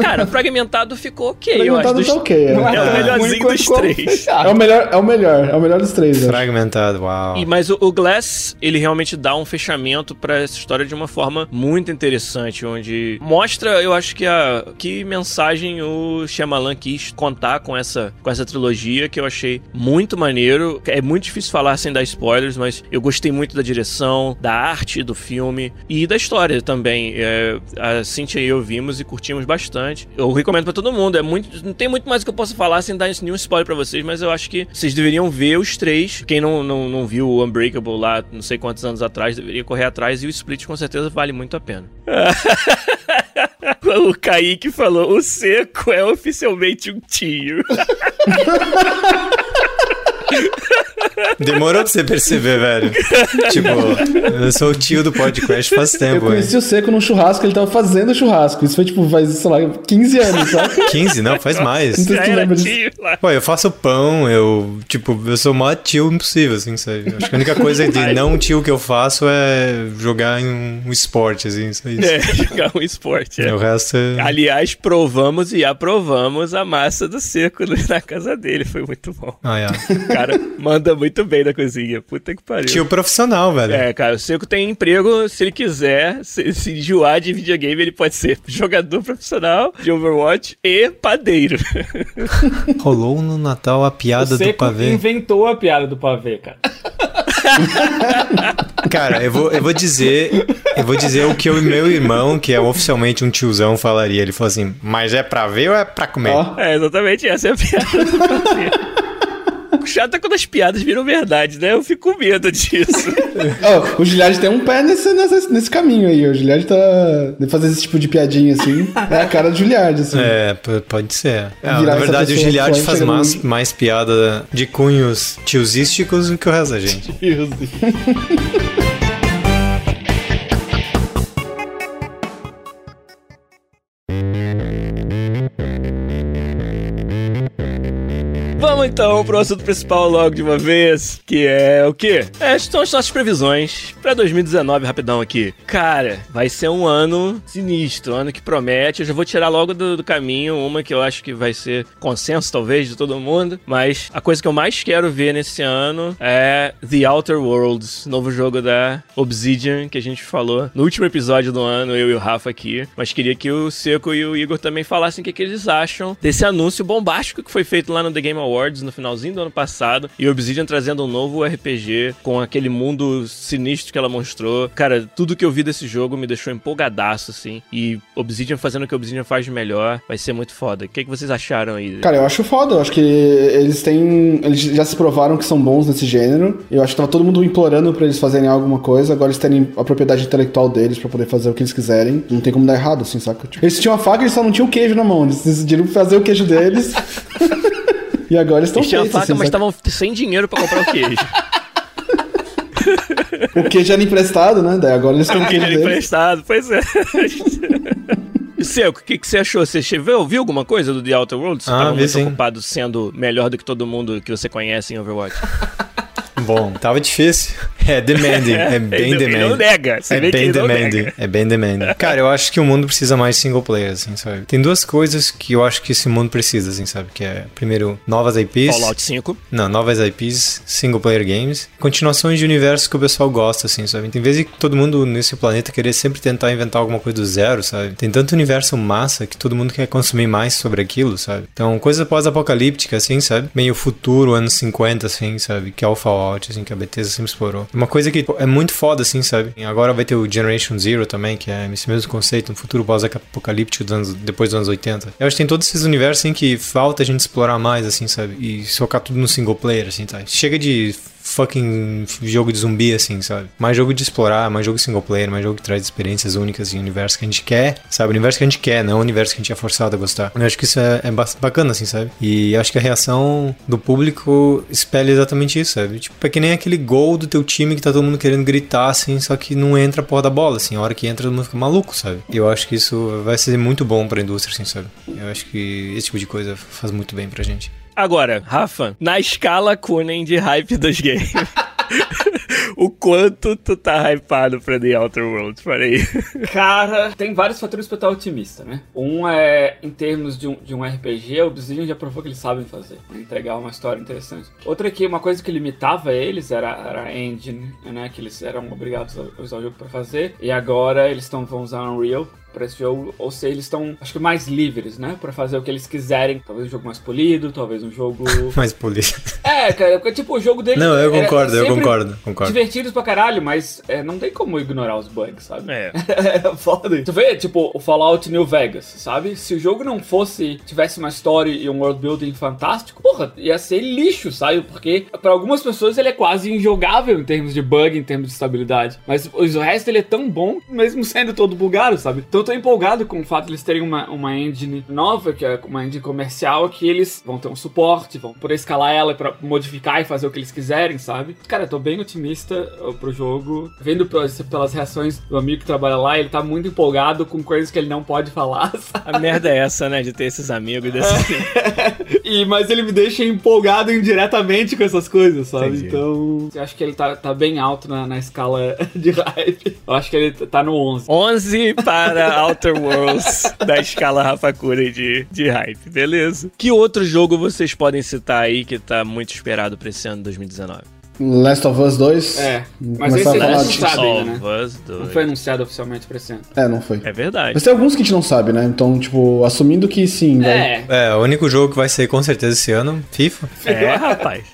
Cara, fragmentado ficou ok, eu acho. Fragmentado tá ok. É. É o tão melhorzinho dos três. É o melhor, é o melhor, é o melhor dos três. Fragmentado, uau. E, mas o, o Glass, ele realmente dá um fechamento pra essa história de uma forma muito interessante, onde mostra, eu acho que a que mensagem o Shyamalan quis contar com essa com essa trilogia que eu achei muito maneiro. É muito difícil falar sem dar spoilers, mas eu gostei muito da direção, da arte do filme e da história também. É, a Cintia e eu vimos e curtimos bastante. Eu recomendo pra todo mundo. É muito, não tem muito mais que eu possa falar sem dar nenhum spoiler pra vocês, mas eu acho que vocês deveriam ver os três. Quem não, não, não viu o Unbreakable lá, não sei quantos anos atrás, deveria correr atrás e o Split com certeza vale muito a pena. o Kaique falou: o seco é oficialmente um tio. Demorou pra você perceber, velho. tipo, eu sou o tio do podcast faz Eu tempo, hein? conheci o Seco num churrasco, ele tava fazendo churrasco. Isso foi tipo, faz, sei lá, 15 anos, sabe? 15? Não, faz mais. Não sei lembra disso. Pô, eu faço pão, eu, tipo, eu sou o maior tio impossível, assim, sabe? Acho que a única coisa de não tio que eu faço é jogar em um esporte, assim, só isso. É, jogar um esporte. é. O resto é... Aliás, provamos e aprovamos a massa do seco na casa dele. Foi muito bom. Ah, é. O cara manda muito bem na cozinha. Puta que pariu. Tio profissional, velho. É, cara, o Seco tem emprego, se ele quiser, se, se enjoar de videogame, ele pode ser jogador profissional de Overwatch e padeiro. Rolou no Natal a O piada do Seco pavê. inventou a piada do pavê, cara. Cara, eu vou, eu vou dizer. Eu vou dizer o que o meu irmão, que é oficialmente um tiozão, falaria. Ele falou assim: Mas é pra ver ou é pra comer? Ó. É, exatamente essa é a piada do pavê. O chato é quando as piadas viram verdade, né? Eu fico com medo disso. Ó, o Giliard tem um pé nesse, nesse, nesse caminho aí. O Giliard tá. De fazer esse tipo de piadinha assim. É a cara do Giliard, assim. É, pode ser. É, na verdade, o forte faz mais, no- mais piada de cunhos tiozísticos do que o resto da gente. Vamos então pro assunto principal logo de uma vez, que é o quê? É, são as nossas previsões pra 2019, rapidão aqui. Cara, vai ser um ano sinistro, um ano que promete. Eu já vou tirar logo do, do caminho uma que eu acho que vai ser consenso, talvez, de todo mundo. Mas a coisa que eu mais quero ver nesse ano é The Outer Worlds, novo jogo da Obsidian, que a gente falou no último episódio do ano, eu e o Rafa aqui. Mas queria que o Seco e o Igor também falassem o que, que eles acham desse anúncio bombástico que foi feito lá no The Game Awards no finalzinho do ano passado. E Obsidian trazendo um novo RPG com aquele mundo sinistro que ela mostrou. Cara, tudo que eu vi desse jogo me deixou empolgadaço, assim. E Obsidian fazendo o que Obsidian faz de melhor vai ser muito foda. O que, que vocês acharam aí? Cara, eu acho foda. Eu acho que eles têm. Eles já se provaram que são bons nesse gênero. Eu acho que tava todo mundo implorando pra eles fazerem alguma coisa. Agora eles terem a propriedade intelectual deles pra poder fazer o que eles quiserem. Não tem como dar errado, assim, saca? Tipo, eles tinham a faca e só não tinham o queijo na mão. Eles decidiram fazer o queijo deles. e agora eles estão. Eles tinham a faca, assim, mas estavam sem dinheiro pra comprar o queijo. o queijo era emprestado, né? Daí agora eles estão queijo era emprestado, pois é. Seco, o que, que você achou? Você viu, viu alguma coisa do The Outer Worlds? Você ah, tava muito sim. ocupado sendo melhor do que todo mundo que você conhece em Overwatch. Bom, tava difícil. É demanding, é bem demanding. Ele não nega, você é vê bem que demanding, é bem demanding. Cara, eu acho que o mundo precisa mais de single player, assim, sabe? Tem duas coisas que eu acho que esse mundo precisa, assim, sabe? Que é, primeiro, novas IPs. Fallout 5. Não, novas IPs, single player games. Continuações de universos que o pessoal gosta, assim, sabe? Em vez de todo mundo nesse planeta querer sempre tentar inventar alguma coisa do zero, sabe? Tem tanto universo massa que todo mundo quer consumir mais sobre aquilo, sabe? Então, coisa pós-apocalíptica, assim, sabe? Meio futuro, anos 50, assim, sabe? Que é o Fallout, assim, que a Bethesda sempre explorou. Uma coisa que é muito foda, assim, sabe? Agora vai ter o Generation Zero também, que é esse mesmo conceito, um futuro pós-apocalíptico depois dos anos 80. Eu acho que tem todos esses universos, assim, que falta a gente explorar mais, assim, sabe? E focar tudo no single player, assim, tá? Chega de fucking jogo de zumbi, assim, sabe? Mais jogo de explorar, mais jogo single player, mais jogo que traz experiências únicas e universo que a gente quer, sabe? O universo que a gente quer, não o universo que a gente é forçado a gostar. Eu acho que isso é, é bacana, assim, sabe? E acho que a reação do público espelha exatamente isso, sabe? Tipo, é que nem aquele gol do teu time que tá todo mundo querendo gritar, assim, só que não entra a porra da bola, assim. A hora que entra, todo mundo fica maluco, sabe? Eu acho que isso vai ser muito bom pra indústria, assim, sabe? Eu acho que esse tipo de coisa faz muito bem pra gente. Agora, Rafa, na escala Kunen de hype dos games. o quanto tu tá hypado pra The Outer Worlds, aí. Cara, tem vários fatores pra estar otimista, né? Um é, em termos de um, de um RPG, o Obsidian já provou que eles sabem fazer, né? entregar uma história interessante. Outra é que uma coisa que limitava eles era, era a engine, né? Que eles eram obrigados a usar o jogo pra fazer, e agora eles tão, vão usar Unreal para esse jogo, ou seja, eles estão, acho que mais livres, né, para fazer o que eles quiserem. Talvez um jogo mais polido, talvez um jogo mais polido. É, cara, porque tipo o jogo dele. Não, eu concordo, eu concordo, concordo. Divertidos pra caralho, mas é, não tem como ignorar os bugs, sabe? É. é foda. Tu vê, tipo, o Fallout New Vegas, sabe? Se o jogo não fosse tivesse uma história e um world building fantástico, porra, ia ser lixo, sabe? Porque para algumas pessoas ele é quase injogável em termos de bug, em termos de estabilidade. Mas o resto ele é tão bom, mesmo sendo todo bugado, sabe? Então tô empolgado com o fato de eles terem uma, uma engine nova, que é uma engine comercial, que eles vão ter um suporte, vão poder escalar ela para modificar e fazer o que eles quiserem, sabe? Cara, eu tô bem otimista pro jogo. Vendo pelas reações do amigo que trabalha lá, ele tá muito empolgado com coisas que ele não pode falar, sabe? A merda é essa, né? De ter esses amigos desse. e, mas ele me deixa empolgado indiretamente com essas coisas, sabe? Entendi. Então, eu acho que ele tá, tá bem alto na, na escala de hype. Eu acho que ele tá no 11. 11 para Outer Worlds da escala Rafakura de, de hype, beleza. Que outro jogo vocês podem citar aí que tá muito esperado pra esse ano 2019? Last of Us 2. É. Mas esse a não sabe ainda, né? Não foi anunciado oficialmente pra esse ano. É, não foi. É verdade. Mas tem alguns que a gente não sabe, né? Então, tipo, assumindo que sim, é. Vai... É, o único jogo que vai sair com certeza esse ano, FIFA. É, rapaz.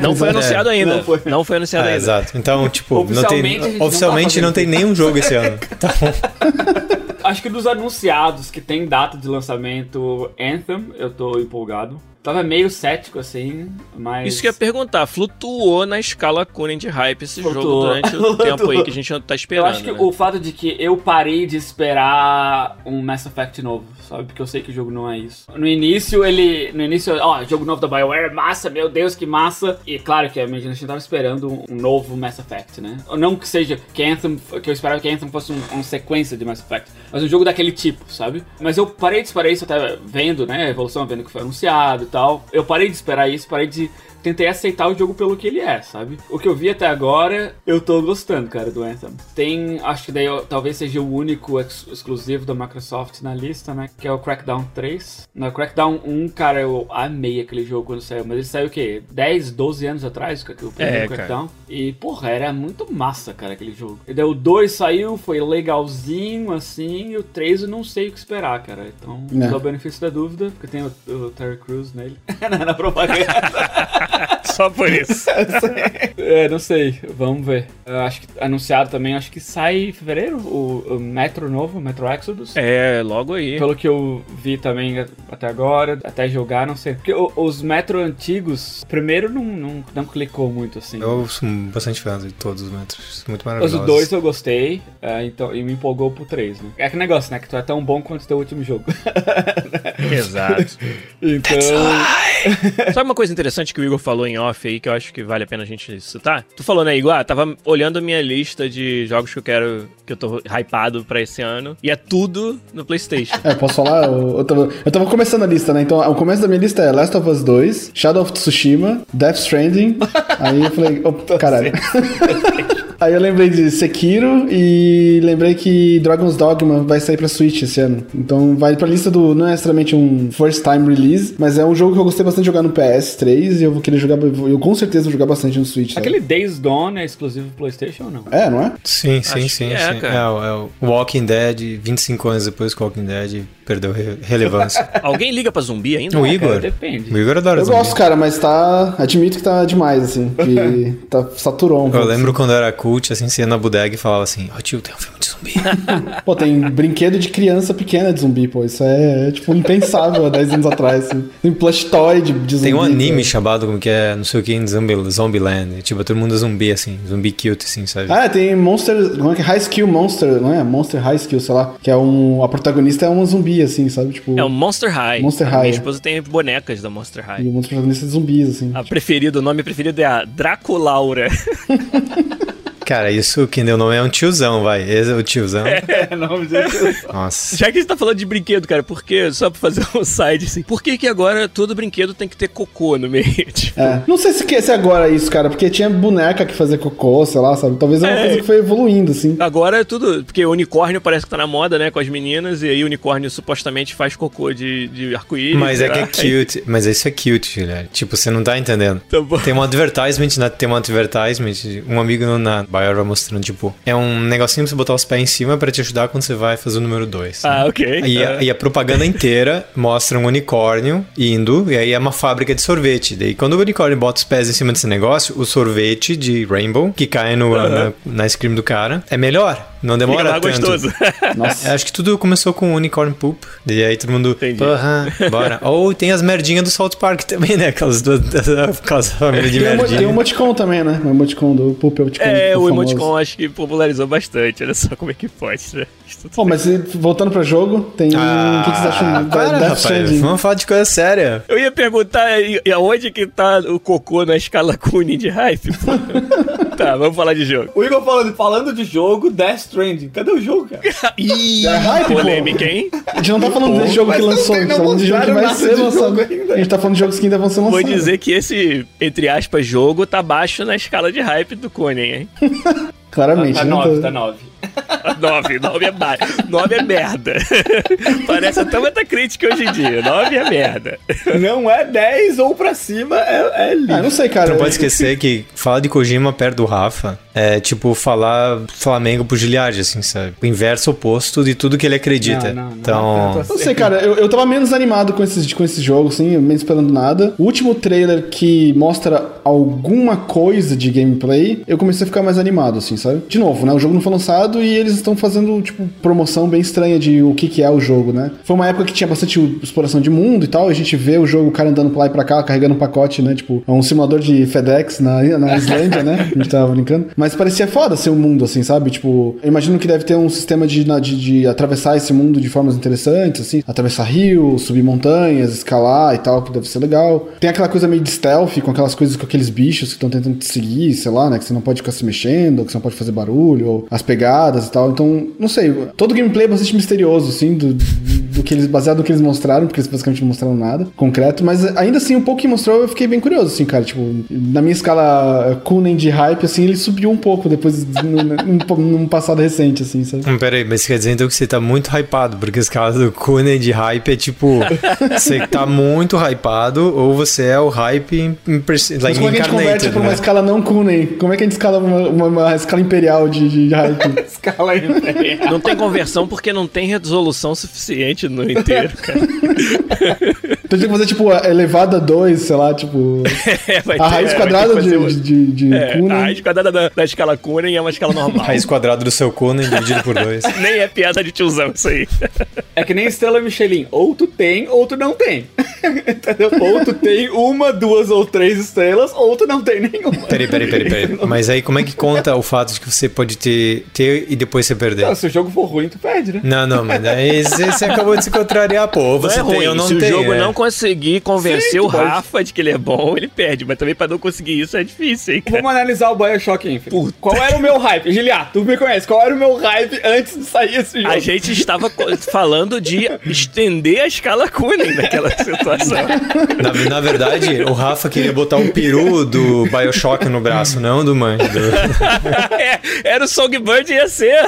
Não foi anunciado é. ainda. Não foi, não foi anunciado é, ainda. Exato. Então, tipo, não tem, oficialmente não, tá não tem nenhum jogo esse ano. Então... Acho que dos anunciados que tem data de lançamento Anthem, eu tô empolgado. Tava meio cético, assim, mas. Isso que eu ia perguntar, flutuou na escala Kunin de hype esse flutuou. jogo durante o tempo aí que a gente tá esperando. Eu acho que né? o fato de que eu parei de esperar um Mass Effect novo, sabe? Porque eu sei que o jogo não é isso. No início, ele. No início, ó, jogo novo da BioWare, massa, meu Deus, que massa. E claro que a gente tava esperando um novo Mass Effect, né? Não que seja que Anthem, que eu esperava que Anthem fosse um, uma sequência de Mass Effect, mas um jogo daquele tipo, sabe? Mas eu parei de esperar isso até vendo, né? A evolução, vendo que foi anunciado tal. Eu parei de esperar isso, parei de tentei aceitar o jogo pelo que ele é, sabe? O que eu vi até agora, eu tô gostando, cara, do Anthem. Tem, acho que daí talvez seja o único ex exclusivo da Microsoft na lista, né? Que é o Crackdown 3. No Crackdown 1, cara, eu amei aquele jogo quando saiu, mas ele saiu o quê? 10, 12 anos atrás, o primeiro é, Crackdown. Cara. E, porra, era muito massa, cara, aquele jogo. E daí o 2 saiu, foi legalzinho, assim, e o 3 eu não sei o que esperar, cara. Então, é. dou o benefício da dúvida, porque tem o, o Terry Crews nele, na propaganda. Só por isso. é, não sei. Vamos ver. Eu acho que anunciado também, acho que sai em fevereiro o, o, Metro novo, Metro Exodus. É, logo aí. Pelo que eu vi também até agora, até jogar, não sei. Porque os Metro antigos, primeiro não, não, não clicou muito assim. Eu sou bastante fã de todos os Metros. Muito maravilhoso. Os dois eu gostei, é, então, e me empolgou pro três, né? É que negócio, né? Que tu é tão bom quanto o teu último jogo. Exato. então. Sabe uma coisa interessante que o Igor falou em off aí que eu acho que vale a pena a gente citar? Tu falou, né, Igor? Ah, tava olhando a minha lista de jogos que eu quero, que eu tô hypado pra esse ano, e é tudo no PlayStation. É, posso falar? Eu, eu, tava, eu tava começando a lista, né? Então, o começo da minha lista é Last of Us 2, Shadow of Tsushima, Death Stranding. aí eu falei, oh, caralho. Aí eu lembrei de Sekiro e lembrei que Dragon's Dogma vai sair pra Switch esse ano. Então vai pra lista do. Não é necessariamente um first time release, mas é um jogo que eu gostei bastante de jogar no PS3 e eu vou querer jogar. Eu com certeza vou jogar bastante no Switch. Aquele sabe? Days Gone é exclusivo pro PlayStation ou não? É, não é? Sim, sim, Acho sim. É, sim. É, é, o Walking Dead, 25 anos depois que o Walking Dead perdeu re relevância. Alguém liga pra zumbi ainda? O Igor. Cara, depende. O Igor adora Eu zumbi. gosto, cara, mas tá. Admito que tá demais, assim. Que tá saturou um Eu lembro assim. quando eu era cult, assim, você ia na bodega e falava assim: Ó, oh, tio, tem um filme de zumbi. pô, tem brinquedo de criança pequena de zumbi, pô. Isso é, é tipo, impensável há 10 anos atrás. Assim. Tem plush toy de, de zumbi. Tem um anime chamado, como que é, não sei o que, em Zombie, Zombieland. Tipo, todo mundo é zumbi, assim, zumbi cute, assim, sabe? Ah, tem Monster. Como é que é? High Skill Monster, não é? Monster High Skill, sei lá. Que é um. A protagonista é uma zumbi, assim, sabe? Tipo. É um Monster High. Monster High. Minha esposa tem bonecas da Monster High. E o protagonista é zumbis, assim. A preferida, o nome preferido é a Draculaura. Cara, isso quem deu nome é um tiozão, vai. Esse é o tiozão. É, nome de tiozão. Nossa. Já que a gente tá falando de brinquedo, cara, por que, só pra fazer um side assim, por que que agora todo brinquedo tem que ter cocô no meio? Tipo... É. Não sei se, que, se agora é isso, cara, porque tinha boneca que fazia cocô, sei lá, sabe? Talvez é uma é. coisa que foi evoluindo, assim. Agora é tudo, porque o unicórnio parece que tá na moda, né, com as meninas, e aí o unicórnio supostamente faz cocô de, de arco-íris. Mas é que é cute, mas isso é cute, Guilherme. Tipo, você não tá entendendo. Tá tem um advertisement, tem um advertisement, um amigo na Biora mostrando, tipo, é um negocinho pra você botar os pés em cima para te ajudar quando você vai fazer o número 2. Ah, ok. E, a, e a propaganda inteira mostra um unicórnio indo, e aí é uma fábrica de sorvete. Daí quando o unicórnio bota os pés em cima desse negócio, o sorvete de Rainbow, que cai no, uhum. na, na screen do cara, é melhor. Não demora tanto. gostoso. Nossa. Acho que tudo começou com Unicorn Poop. E aí todo mundo, Entendi. porra, bora. Ou tem as merdinhas do South Park também, né? Aquelas, duas, aquelas famílias de merdinha. Tem o emoticon também, né? O emoticon do Poop é o emoticon. É, o emoticon acho que popularizou bastante. Olha só como é que pode, né? Bom, mas voltando pra jogo, tem. Ah, o que vocês acham para, da rapaz, Vamos falar de coisa séria. Eu ia perguntar e aonde que tá o cocô na escala Kunin de hype? Tá, vamos falar de jogo. O Igor falando, falando de jogo, Death Stranding. Cadê o jogo, cara? Ih, é hype, polêmica, hein? A gente não tá falando desse jogo que lançou, a gente tá falando de jogo que vai ser lançado. A gente tá falando de jogos que ainda vão ser lançados. Vou dizer que esse, entre aspas, jogo tá baixo na escala de hype do Conan, hein? Claramente, tá, tá 9, tá 9. 9, 9 é baixo. 9 é merda. Parece até uma crítica hoje em dia. 9 é merda. Não é 10 ou pra cima, é, é lindo. Ah, não sei, cara. Não pode esquecer que falar de Kojima perto do Rafa é tipo falar Flamengo pro Giliard, assim, sabe? O inverso oposto de tudo que ele acredita. Não, não, então. Não, não sei, cara. Eu, eu tava menos animado com esses, com esses jogos, assim, menos esperando nada. O último trailer que mostra alguma coisa de gameplay, eu comecei a ficar mais animado, assim, sabe? De novo, né? O jogo não foi lançado e eles estão fazendo, tipo, promoção bem estranha de o que, que é o jogo, né? Foi uma época que tinha bastante exploração de mundo e tal, e a gente vê o jogo, o cara andando pra lá e pra cá, carregando um pacote, né? Tipo, é um simulador de FedEx na, na Islândia, né? A gente tava brincando. Mas parecia foda ser um mundo, assim, sabe? Tipo, eu imagino que deve ter um sistema de, de, de atravessar esse mundo de formas interessantes, assim. Atravessar rios, subir montanhas, escalar e tal, que deve ser legal. Tem aquela coisa meio de stealth, com aquelas coisas com aqueles bichos que estão tentando te seguir, sei lá, né? Que você não pode ficar se mexendo, ou que você não pode fazer barulho, ou as pegadas e tal. Então, não sei. Todo gameplay é bastante misterioso, assim, do, do que eles, baseado no que eles mostraram, porque eles basicamente não mostraram nada concreto, mas ainda assim, um pouco que mostrou, eu fiquei bem curioso, assim, cara. Tipo, na minha escala Kunen de hype, assim, ele subiu um pouco depois, num, num, num passado recente, assim, sabe? Hum, pera aí, mas quer dizer então que você tá muito hypado, porque a escala do Kunen de hype é tipo, você tá muito hypado ou você é o hype em, em, like, como é que a gente converte né? pra uma escala não Kunen? Como é que a gente escala uma, uma, uma escala imperial de, de hype? escala imperial. Não tem conversão porque não tem resolução suficiente no inteiro, cara. então tinha que fazer, tipo, elevada 2, sei lá, tipo. É, a raiz ter, quadrada de, de, de, de é, A raiz quadrada da, da escala Kunen é uma escala normal. raiz quadrada do seu Kunen dividido por 2. nem é piada de tiozão isso aí. É que nem Estrela Michelin. Ou tu tem, ou tu não tem. Entendeu? Ou tu tem uma, duas ou três estrelas, ou tu não tem nenhuma. Peraí, peraí, peraí, peraí. Mas aí como é que conta o fato de que você pode ter, ter e depois você perder? Não, se o jogo for ruim, tu perde, né? Não, não, mas aí você acabou de se contrariar, pô. Você não é ruim. não se tem. Se o jogo é. não conseguir convencer Sim, o Rafa pode. de que ele é bom, ele perde. Mas também pra não conseguir isso é difícil, hein, cara? Vamos analisar o Bioshock Infinite. Puta. Qual era o meu hype? Giliar, tu me conhece. Qual era o meu hype antes de sair esse jogo? A gente estava falando de estender a escala Kunin naquela situação. Na, na, verdade, o Rafa queria botar um peru do Bioshock no braço, não do Manjo. é, era o Songbird ia ser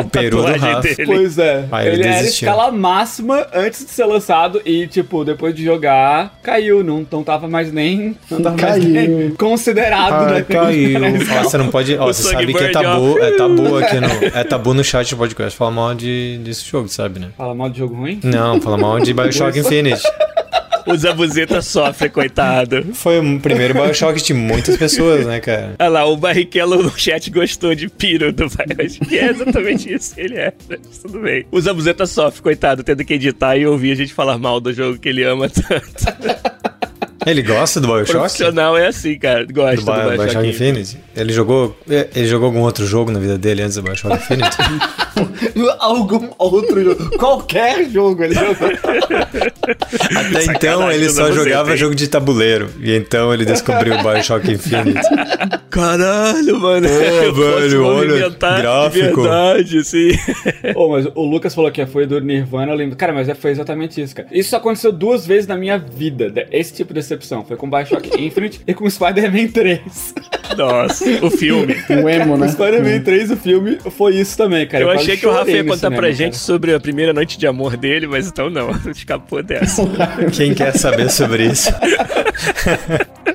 o peru do Rafa. Dele. Pois é. Aí ele, ele era escala máxima antes de ser lançado e, tipo, depois de jogar, caiu. Não, não tava mais nem, não tava caiu. mais nem considerado. Ah, né? Caiu. Ó, você não pode... Ó, você sabe que é tabu, é tabu aqui no... É tabu no chat do podcast falar mal de, desse jogo, sabe, né? Fala mal de jogo ruim? Não, fala mal de Bioshock Infinite. O Zabuzeta sofre, coitado. Foi o primeiro Bioshock de muitas pessoas, né, cara? Olha lá, o Barrichello no chat gostou de Piro do Bioshock. é exatamente isso. Ele é. Tudo bem. O Zabuzeta sofre, coitado, tendo que editar e ouvir a gente falar mal do jogo que ele ama tanto. Ele gosta do Bioshock? O profissional é assim, cara. Gosta do, do Bioshock, Bioshock Infinite. Ele jogou, ele jogou algum outro jogo na vida dele antes do Bioshock Infinite? algum outro jogo. Qualquer jogo ele jogou. Até então ele só jogava tem. jogo de tabuleiro. E então ele descobriu o Bioshock Infinite. Caralho, mano. Pô, velho, olha, gráfico. verdade, sim. oh, mas o Lucas falou que foi do Nirvana, eu lembro. Cara, mas é, foi exatamente isso, cara. Isso aconteceu duas vezes na minha vida. Esse tipo de decepção. Foi com Bioshock Infinite e com Spider-Man 3. Nossa, o filme. O emo, né? Spider-Man 3, o filme, foi isso também, cara. Eu, eu achei que o Rafa ia contar pra gente cara. sobre a primeira noite de amor dele, mas então não, escapou dessa. Quem quer saber sobre isso?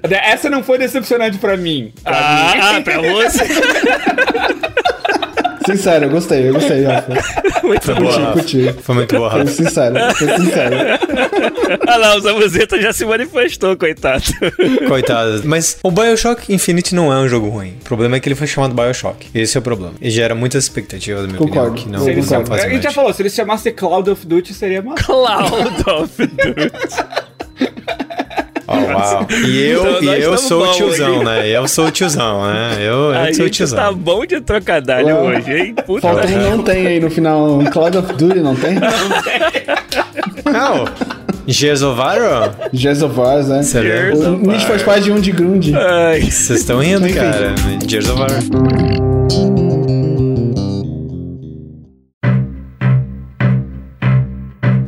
Essa não foi decepcionante pra mim. Pra ah, mim. ah, pra você? Sincero, eu gostei, eu gostei, Rafa. Muito foi boa, curti, Foi muito boa, Rafa. Foi sincero, foi sincero. Olha lá, o Zamuzeta já se manifestou, coitado. Coitado. Mas o Bioshock Infinite não é um jogo ruim. O problema é que ele foi chamado Bioshock. Esse é o problema. E gera muitas expectativas, da minha Concordo. opinião, que não, não A gente já falou, se ele se chamasse Cloud of Duty, seria mais. Cloud of Duty. Oh, uau. E eu, então, e eu sou o tiozão, aqui. né? Eu sou o tiozão, né? Eu, eu sou o tiozão. tá bom de trocadilho Ué, hoje, hein? Puta Falta não tem aí no final um Cloud of Duty, não tem? Não tem. Não. Of War, né? Gears o Need for Speed 1 de Grunge. Vocês estão rindo, cara. Gears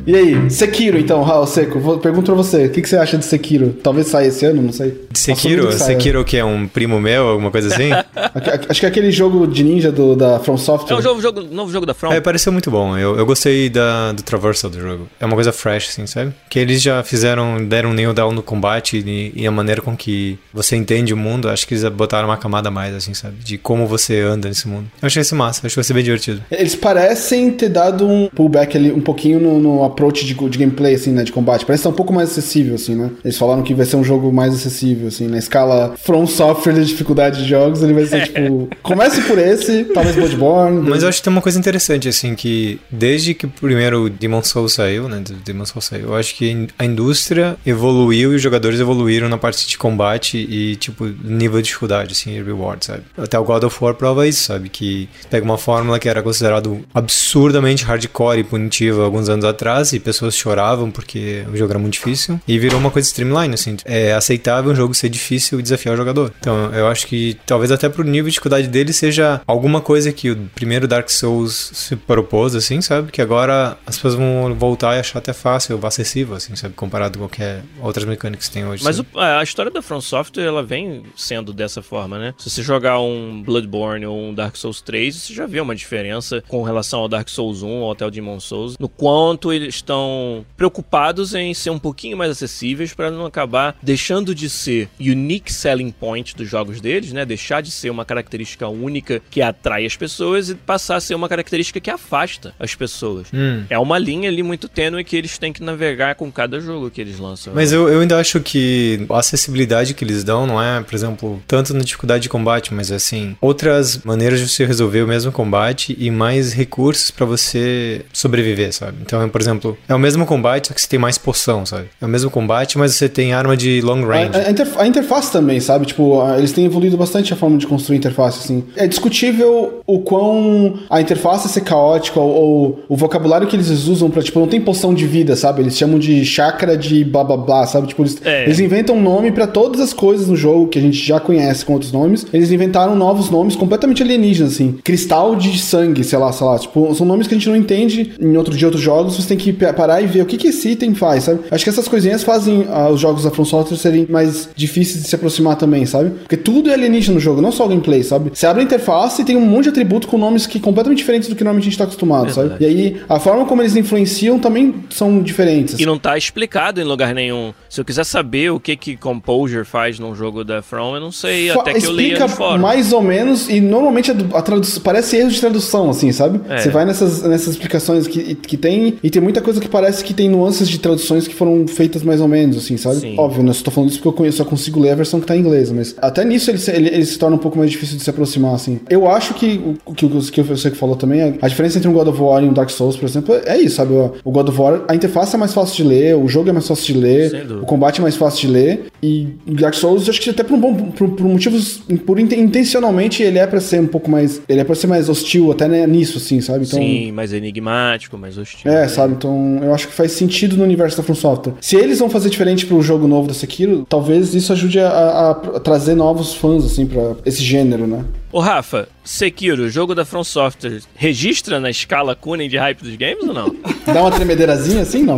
E aí, Sekiro, então, Raul Seco, vou, pergunto pra você, o que, que, você acha de Sekiro? Talvez saia esse ano, não sei. De Sekiro? Sekiro que é um primo meu, alguma coisa assim? acho que é aquele jogo de ninja do, da From Software. É um jogo, jogo, novo jogo da From. É, pareceu muito bom. Eu, eu gostei da, do traversal do jogo. É uma coisa fresh, assim, sabe? Que eles já fizeram, deram um nail down no combate e, e, a maneira com que você entende o mundo, acho que eles botaram uma camada a mais, assim, sabe? De como você anda nesse mundo. Eu achei isso massa, acho que vai ser bem divertido. Eles parecem ter dado um pullback ali um pouquinho no, no approach de, de gameplay, assim, né, de combate. Parece estar um pouco mais acessível, assim, né? Eles falaram que vai ser um jogo mais acessível, assim, na escala From Software de dificuldade de jogos, ele vai ser, tipo, comece por esse, talvez Bloodborne. Mas eu acho que tem uma coisa interessante, assim, que desde que o primeiro Demon Souls saiu, né, Demon Souls saiu, eu acho que a indústria evoluiu e os jogadores evoluíram na parte de combate e, tipo, nível de dificuldade, assim, reward, sabe? Até o God of War prova isso, sabe? Que pega uma fórmula que era considerado absurdamente hardcore e punitiva alguns anos atrás base, pessoas choravam porque o jogo era muito difícil, e virou uma coisa streamline, assim. É aceitável um jogo ser difícil e desafiar o jogador. Então, eu acho que talvez até pro nível de dificuldade dele seja alguma coisa que o primeiro Dark Souls se propôs, assim, sabe? Que agora as pessoas vão voltar e achar até fácil, acessível, assim, sabe? Comparado com qualquer outras mecânicas que tem hoje. Mas o, a história da From Software, ela vem sendo dessa forma, né? Se você jogar um Bloodborne ou um Dark Souls 3, você já vê uma diferença com relação ao Dark Souls 1 ou até o Demon Souls, no quanto eles estão preocupados em ser um pouquinho mais acessíveis para não acabar deixando de ser unique selling point dos jogos deles, né? Deixar de ser uma característica única que atrai as pessoas e passar a ser uma característica que afasta as pessoas. Hum. É uma linha ali muito tênue que eles têm que navegar com cada jogo que eles lançam. Mas eu, eu ainda acho que a acessibilidade que eles dão não é, por exemplo, tanto na dificuldade de combate, mas assim, outras maneiras de você resolver o mesmo combate e mais recursos para você sobreviver, sabe? Então, por exemplo, é o mesmo combate, só que você tem mais poção, sabe? É o mesmo combate, mas você tem arma de long range. A, a, interfa a interface também, sabe? Tipo, eles têm evoluído bastante a forma de construir interface, assim. É discutível o quão a interface ser caótica ou, ou o vocabulário que eles usam pra, tipo, não tem poção de vida, sabe? Eles chamam de chakra de blá blá blá, sabe? Tipo, eles, é. eles inventam um nome para todas as coisas no jogo que a gente já conhece com outros nomes. Eles inventaram novos nomes completamente alienígenas, assim. Cristal de sangue, sei lá, sei lá. Tipo, são nomes que a gente não entende em outro de outros jogos. Você tem que parar e ver o que, que esse item faz, sabe? Acho que essas coisinhas fazem uh, os jogos da From Software serem mais difíceis de se aproximar também, sabe? Porque tudo é alienígena no jogo, não só o gameplay, sabe? Você abre a interface e tem um monte de atributo com nomes que completamente diferentes do que normalmente a gente tá acostumado, Verdade. sabe? E aí, a forma como eles influenciam também são diferentes. E não tá explicado em lugar nenhum. Se eu quiser saber o que que Composure faz num jogo da From, eu não sei, Fa até que eu leia no fórum. mais ou menos, e normalmente a, a tradução, parece erro de tradução, assim, sabe? É. Você vai nessas, nessas explicações que, que tem, e tem muita coisa que parece que tem nuances de traduções que foram feitas mais ou menos, assim, sabe? Sim. Óbvio, né? Eu tô falando isso porque eu conheço, só consigo ler a versão que tá em inglês, mas até nisso ele, ele, ele se torna um pouco mais difícil de se aproximar, assim. Eu acho que o que, que, que você que falou também, a diferença entre um God of War e um Dark Souls, por exemplo, é isso, sabe? O God of War, a interface é mais fácil de ler, o jogo é mais fácil de ler, o combate é mais fácil de ler, e Dark Souls, acho que até por um bom, por, por motivos, por intencionalmente ele é para ser um pouco mais, ele é para ser mais hostil até né, nisso, assim, sabe? Então, Sim, mais enigmático, mais hostil. É, né? sabe? Então, eu acho que faz sentido no universo da From Software. Se eles vão fazer diferente pro jogo novo da Sekiro, talvez isso ajude a, a, a trazer novos fãs, assim, para esse gênero, né? Ô Rafa, Sekiro, jogo da From Software, registra na escala Kunen de hype dos games ou não? Dá uma tremedeirazinha assim, não?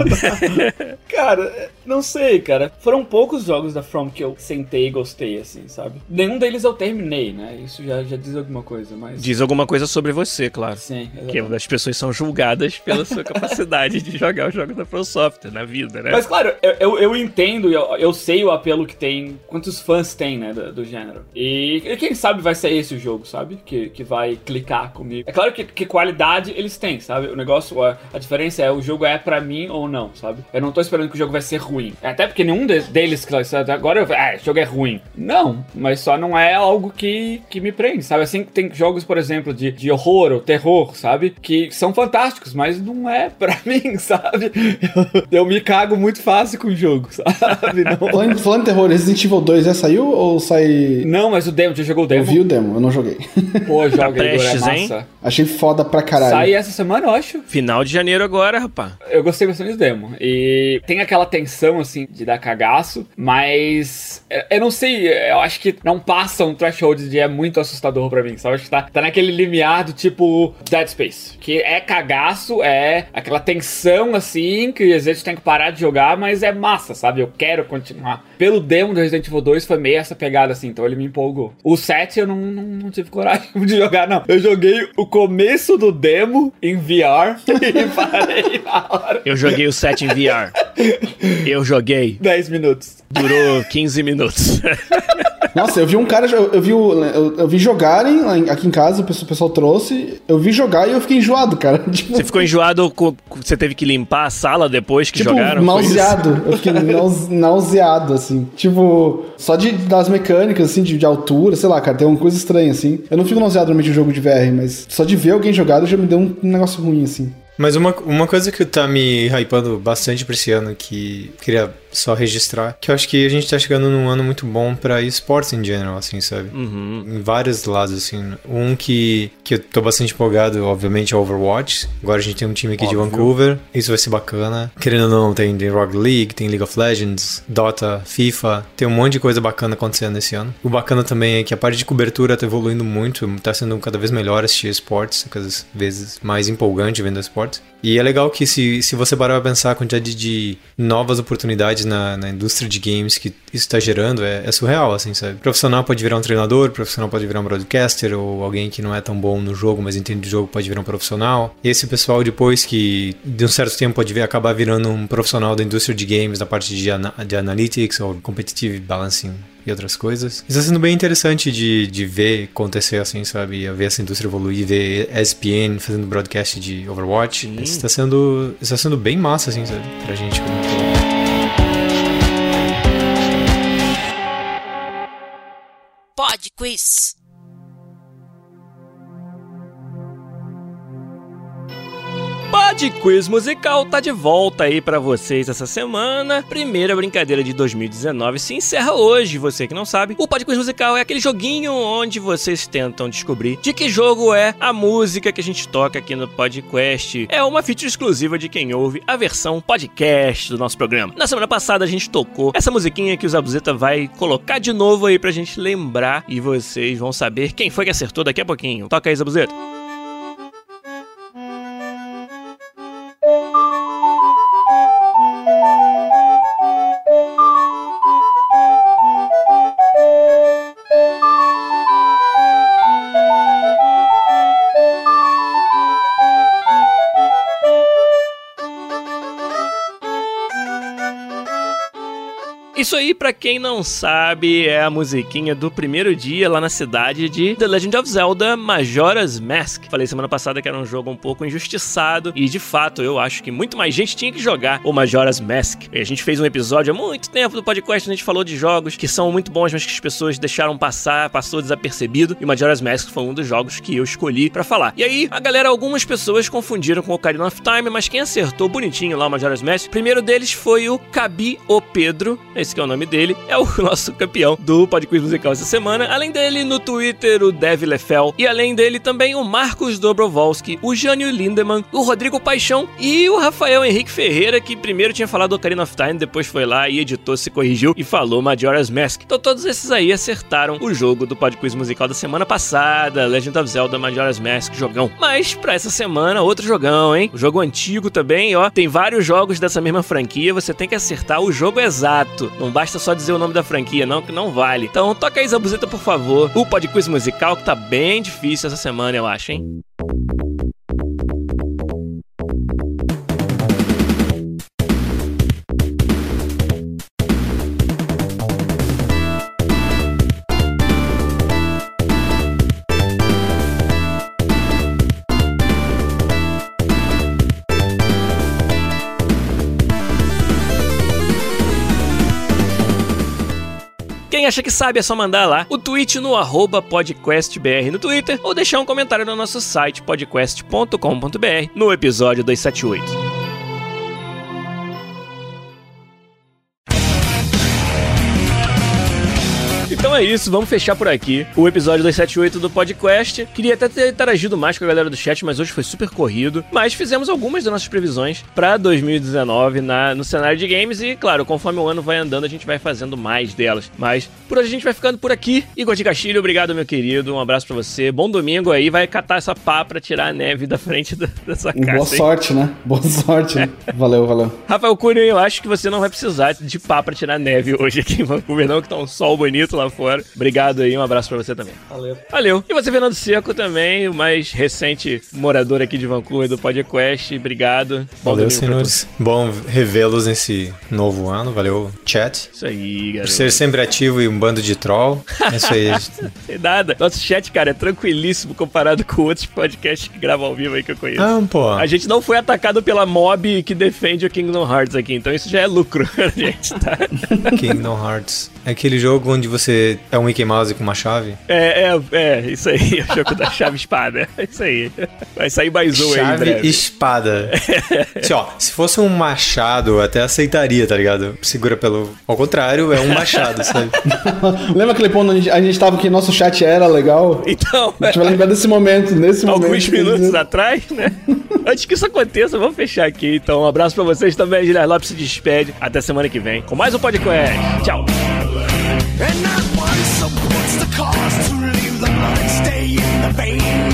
cara, não sei, cara. Foram poucos jogos da From que eu sentei e gostei, assim, sabe? Nenhum deles eu terminei, né? Isso já, já diz alguma coisa, mas... Diz alguma coisa sobre você, claro. Sim, exatamente. Que as pessoas são julgadas pela sua capacidade de jogar o jogo da From Software na vida, né? Mas, claro, eu, eu, eu entendo, eu, eu sei o apelo que tem, quantos fãs tem, né, do, do gênero. E, e quem sabe vai ser esse o jogo, sabe? Que, que vai clicar comigo. É claro que, que qualidade eles têm, sabe? O negócio, a, a diferença é o jogo é para mim ou não, sabe? Eu não tô esperando que o jogo vai ser ruim. Até porque nenhum de, deles, agora eu, ah, esse jogo é ruim. Não, mas só não é algo que, que me prende, sabe? Assim, tem jogos, por exemplo, de, de horror ou terror, sabe? Que são fantásticos, mas não é pra mim, sabe? Eu, eu me cago muito fácil com o jogo, sabe? Não... Falando, terror, Resident Evil 2 já saiu ou sai. Não, mas o demo, já jogou o demo? Eu vi o demo, eu não joguei. Pô, joga tá prestes, é hein? Achei foda pra caralho. Sai essa semana, eu acho. Final de janeiro agora, rapaz. Eu gostei bastante do demo. E tem aquela tensão, assim, de dar cagaço, mas eu não sei, eu acho que não passa um threshold de é muito assustador pra mim, sabe? Acho que tá, tá naquele limiar do tipo Dead Space, que é cagaço, é aquela tensão, assim, que às vezes tem que parar de jogar, mas é massa, sabe? Eu quero continuar. Pelo demo do Resident Evil 2 foi meio essa pegada, assim, então ele me empolgou. O 7 eu não, não, não tive coragem de jogar, não. Eu joguei o começo do demo em VR e parei na hora. Eu joguei o 7 em VR. Eu joguei. 10 minutos. Durou 15 minutos. Nossa, eu vi um cara, eu, eu vi, eu, eu, vi jogarem aqui em casa, o pessoal, o pessoal, trouxe, eu vi jogar e eu fiquei enjoado, cara. Tipo, você ficou enjoado, você teve que limpar a sala depois que tipo, jogaram? nauseado. Eu fiquei nauseado, assim. Tipo, só de, das mecânicas, assim, de, de, altura, sei lá, cara, tem uma coisa estranha, assim. Eu não fico nauseado normalmente em jogo de VR, mas só de ver alguém jogado já me deu um negócio ruim, assim. Mas uma, uma coisa que tá me hypando bastante pra esse ano, que queria só registrar, que eu acho que a gente tá chegando num ano muito bom pra esportes em geral, assim, sabe? Uhum. Em vários lados, assim. Um que, que eu tô bastante empolgado, obviamente, é Overwatch. Agora a gente tem um time aqui Óbvio. de Vancouver. Isso vai ser bacana. Querendo ou não, tem, tem Rogue League, tem League of Legends, Dota, FIFA. Tem um monte de coisa bacana acontecendo esse ano. O bacana também é que a parte de cobertura tá evoluindo muito, tá sendo cada vez melhor assistir esportes, cada vez mais empolgante vendo esportes. E é legal que se, se você parar pra pensar a quantidade de novas oportunidades na, na indústria de games que isso tá gerando, é, é surreal, assim, sabe? Profissional pode virar um treinador, profissional pode virar um broadcaster, ou alguém que não é tão bom no jogo, mas entende de jogo, pode virar um profissional. E esse pessoal, depois que de um certo tempo pode vir, acabar virando um profissional da indústria de games, na parte de, ana de analytics ou competitive balancing e outras coisas. Está sendo bem interessante de, de ver acontecer assim, sabe? Ver essa indústria evoluir, ver ESPN fazendo broadcast de Overwatch. Sim. Está sendo, está sendo bem massa, assim, sabe? Pra gente como um. Pod Quiz. Pod Quiz Musical tá de volta aí pra vocês essa semana. Primeira brincadeira de 2019 se encerra hoje. Você que não sabe, o Pod Quiz Musical é aquele joguinho onde vocês tentam descobrir de que jogo é a música que a gente toca aqui no podcast. É uma feature exclusiva de quem ouve a versão podcast do nosso programa. Na semana passada a gente tocou essa musiquinha que o Zabuzeta vai colocar de novo aí pra gente lembrar e vocês vão saber quem foi que acertou daqui a pouquinho. Toca aí, Zabuzeta. Isso aí, pra quem não sabe, é a musiquinha do primeiro dia lá na cidade de The Legend of Zelda Majora's Mask. Falei semana passada que era um jogo um pouco injustiçado e de fato eu acho que muito mais gente tinha que jogar o Majora's Mask. E a gente fez um episódio há muito tempo do podcast, a gente falou de jogos que são muito bons, mas que as pessoas deixaram passar, passou desapercebido. E Majora's Mask foi um dos jogos que eu escolhi pra falar. E aí, a galera, algumas pessoas confundiram com o Ocarina of Time, mas quem acertou bonitinho lá o Majora's Mask, o primeiro deles foi o Cabi O Pedro, esse que é o nome dele, é o nosso campeão do Podquiz Musical essa semana. Além dele, no Twitter, o Dev Lefel. E além dele, também o Marcos Dobrovolski, o Jânio Lindemann, o Rodrigo Paixão e o Rafael Henrique Ferreira, que primeiro tinha falado do Ocarina of Time, depois foi lá e editou, se corrigiu e falou Majora's Mask. Então todos esses aí acertaram o jogo do Podquiz Musical da semana passada, Legend of Zelda Majora's Mask, jogão. Mas pra essa semana, outro jogão, hein? O jogo antigo também, ó. Tem vários jogos dessa mesma franquia, você tem que acertar o jogo exato. Não basta só dizer o nome da franquia, não, que não vale. Então toca aí, Zabuzeta, por favor. O Podquiz Musical, que tá bem difícil essa semana, eu acho, hein? Acha que sabe é só mandar lá o tweet no podcastbr no Twitter ou deixar um comentário no nosso site podcast.com.br no episódio 278. Então é isso, vamos fechar por aqui o episódio 278 do podcast. Queria até ter interagido mais com a galera do chat, mas hoje foi super corrido. Mas fizemos algumas das nossas previsões para 2019 na, no cenário de games e, claro, conforme o ano vai andando, a gente vai fazendo mais delas. Mas por hoje a gente vai ficando por aqui. Igor de Castilho, obrigado, meu querido. Um abraço para você. Bom domingo aí. Vai catar essa pá pra tirar a neve da frente da, dessa casa. Boa hein? sorte, né? Boa sorte. né? Valeu, valeu. Rafael Cunha, eu acho que você não vai precisar de pá pra tirar neve hoje aqui em Vancouver, não, que tá um sol bonito lá fora. Obrigado aí, um abraço pra você também. Valeu. Valeu. E você, Fernando Seco, também, o mais recente morador aqui de Vancouver do podcast. Obrigado. Bom Valeu, senhores. Bom revê-los nesse novo ano. Valeu, chat. Isso aí, Por galera. ser sempre ativo e um bando de troll. É isso aí. Tem nada. Nosso chat, cara, é tranquilíssimo comparado com outros podcasts que gravam ao vivo aí que eu conheço. Ah, pô. A gente não foi atacado pela mob que defende o Kingdom Hearts aqui, então isso já é lucro pra gente, tá? Kingdom Hearts. É aquele jogo onde você é um Mickey Mouse com uma chave. É, é, é, isso aí, o jogo da chave espada. É isso aí. Vai sair mais um chave aí, breve. espada. se, ó, se fosse um machado, eu até aceitaria, tá ligado? Segura pelo. Ao contrário, é um machado, sabe? Lembra aquele ponto onde a gente tava que nosso chat era legal? Então, A gente vai lembrar desse momento, nesse momento. alguns minutos atrás, né? Antes que isso aconteça, vamos fechar aqui. Então, um abraço pra vocês também. Gilhar Lopes se despede. Até semana que vem com mais um podcast. Tchau. And not one supports the cause to leave the blood stay in the vein.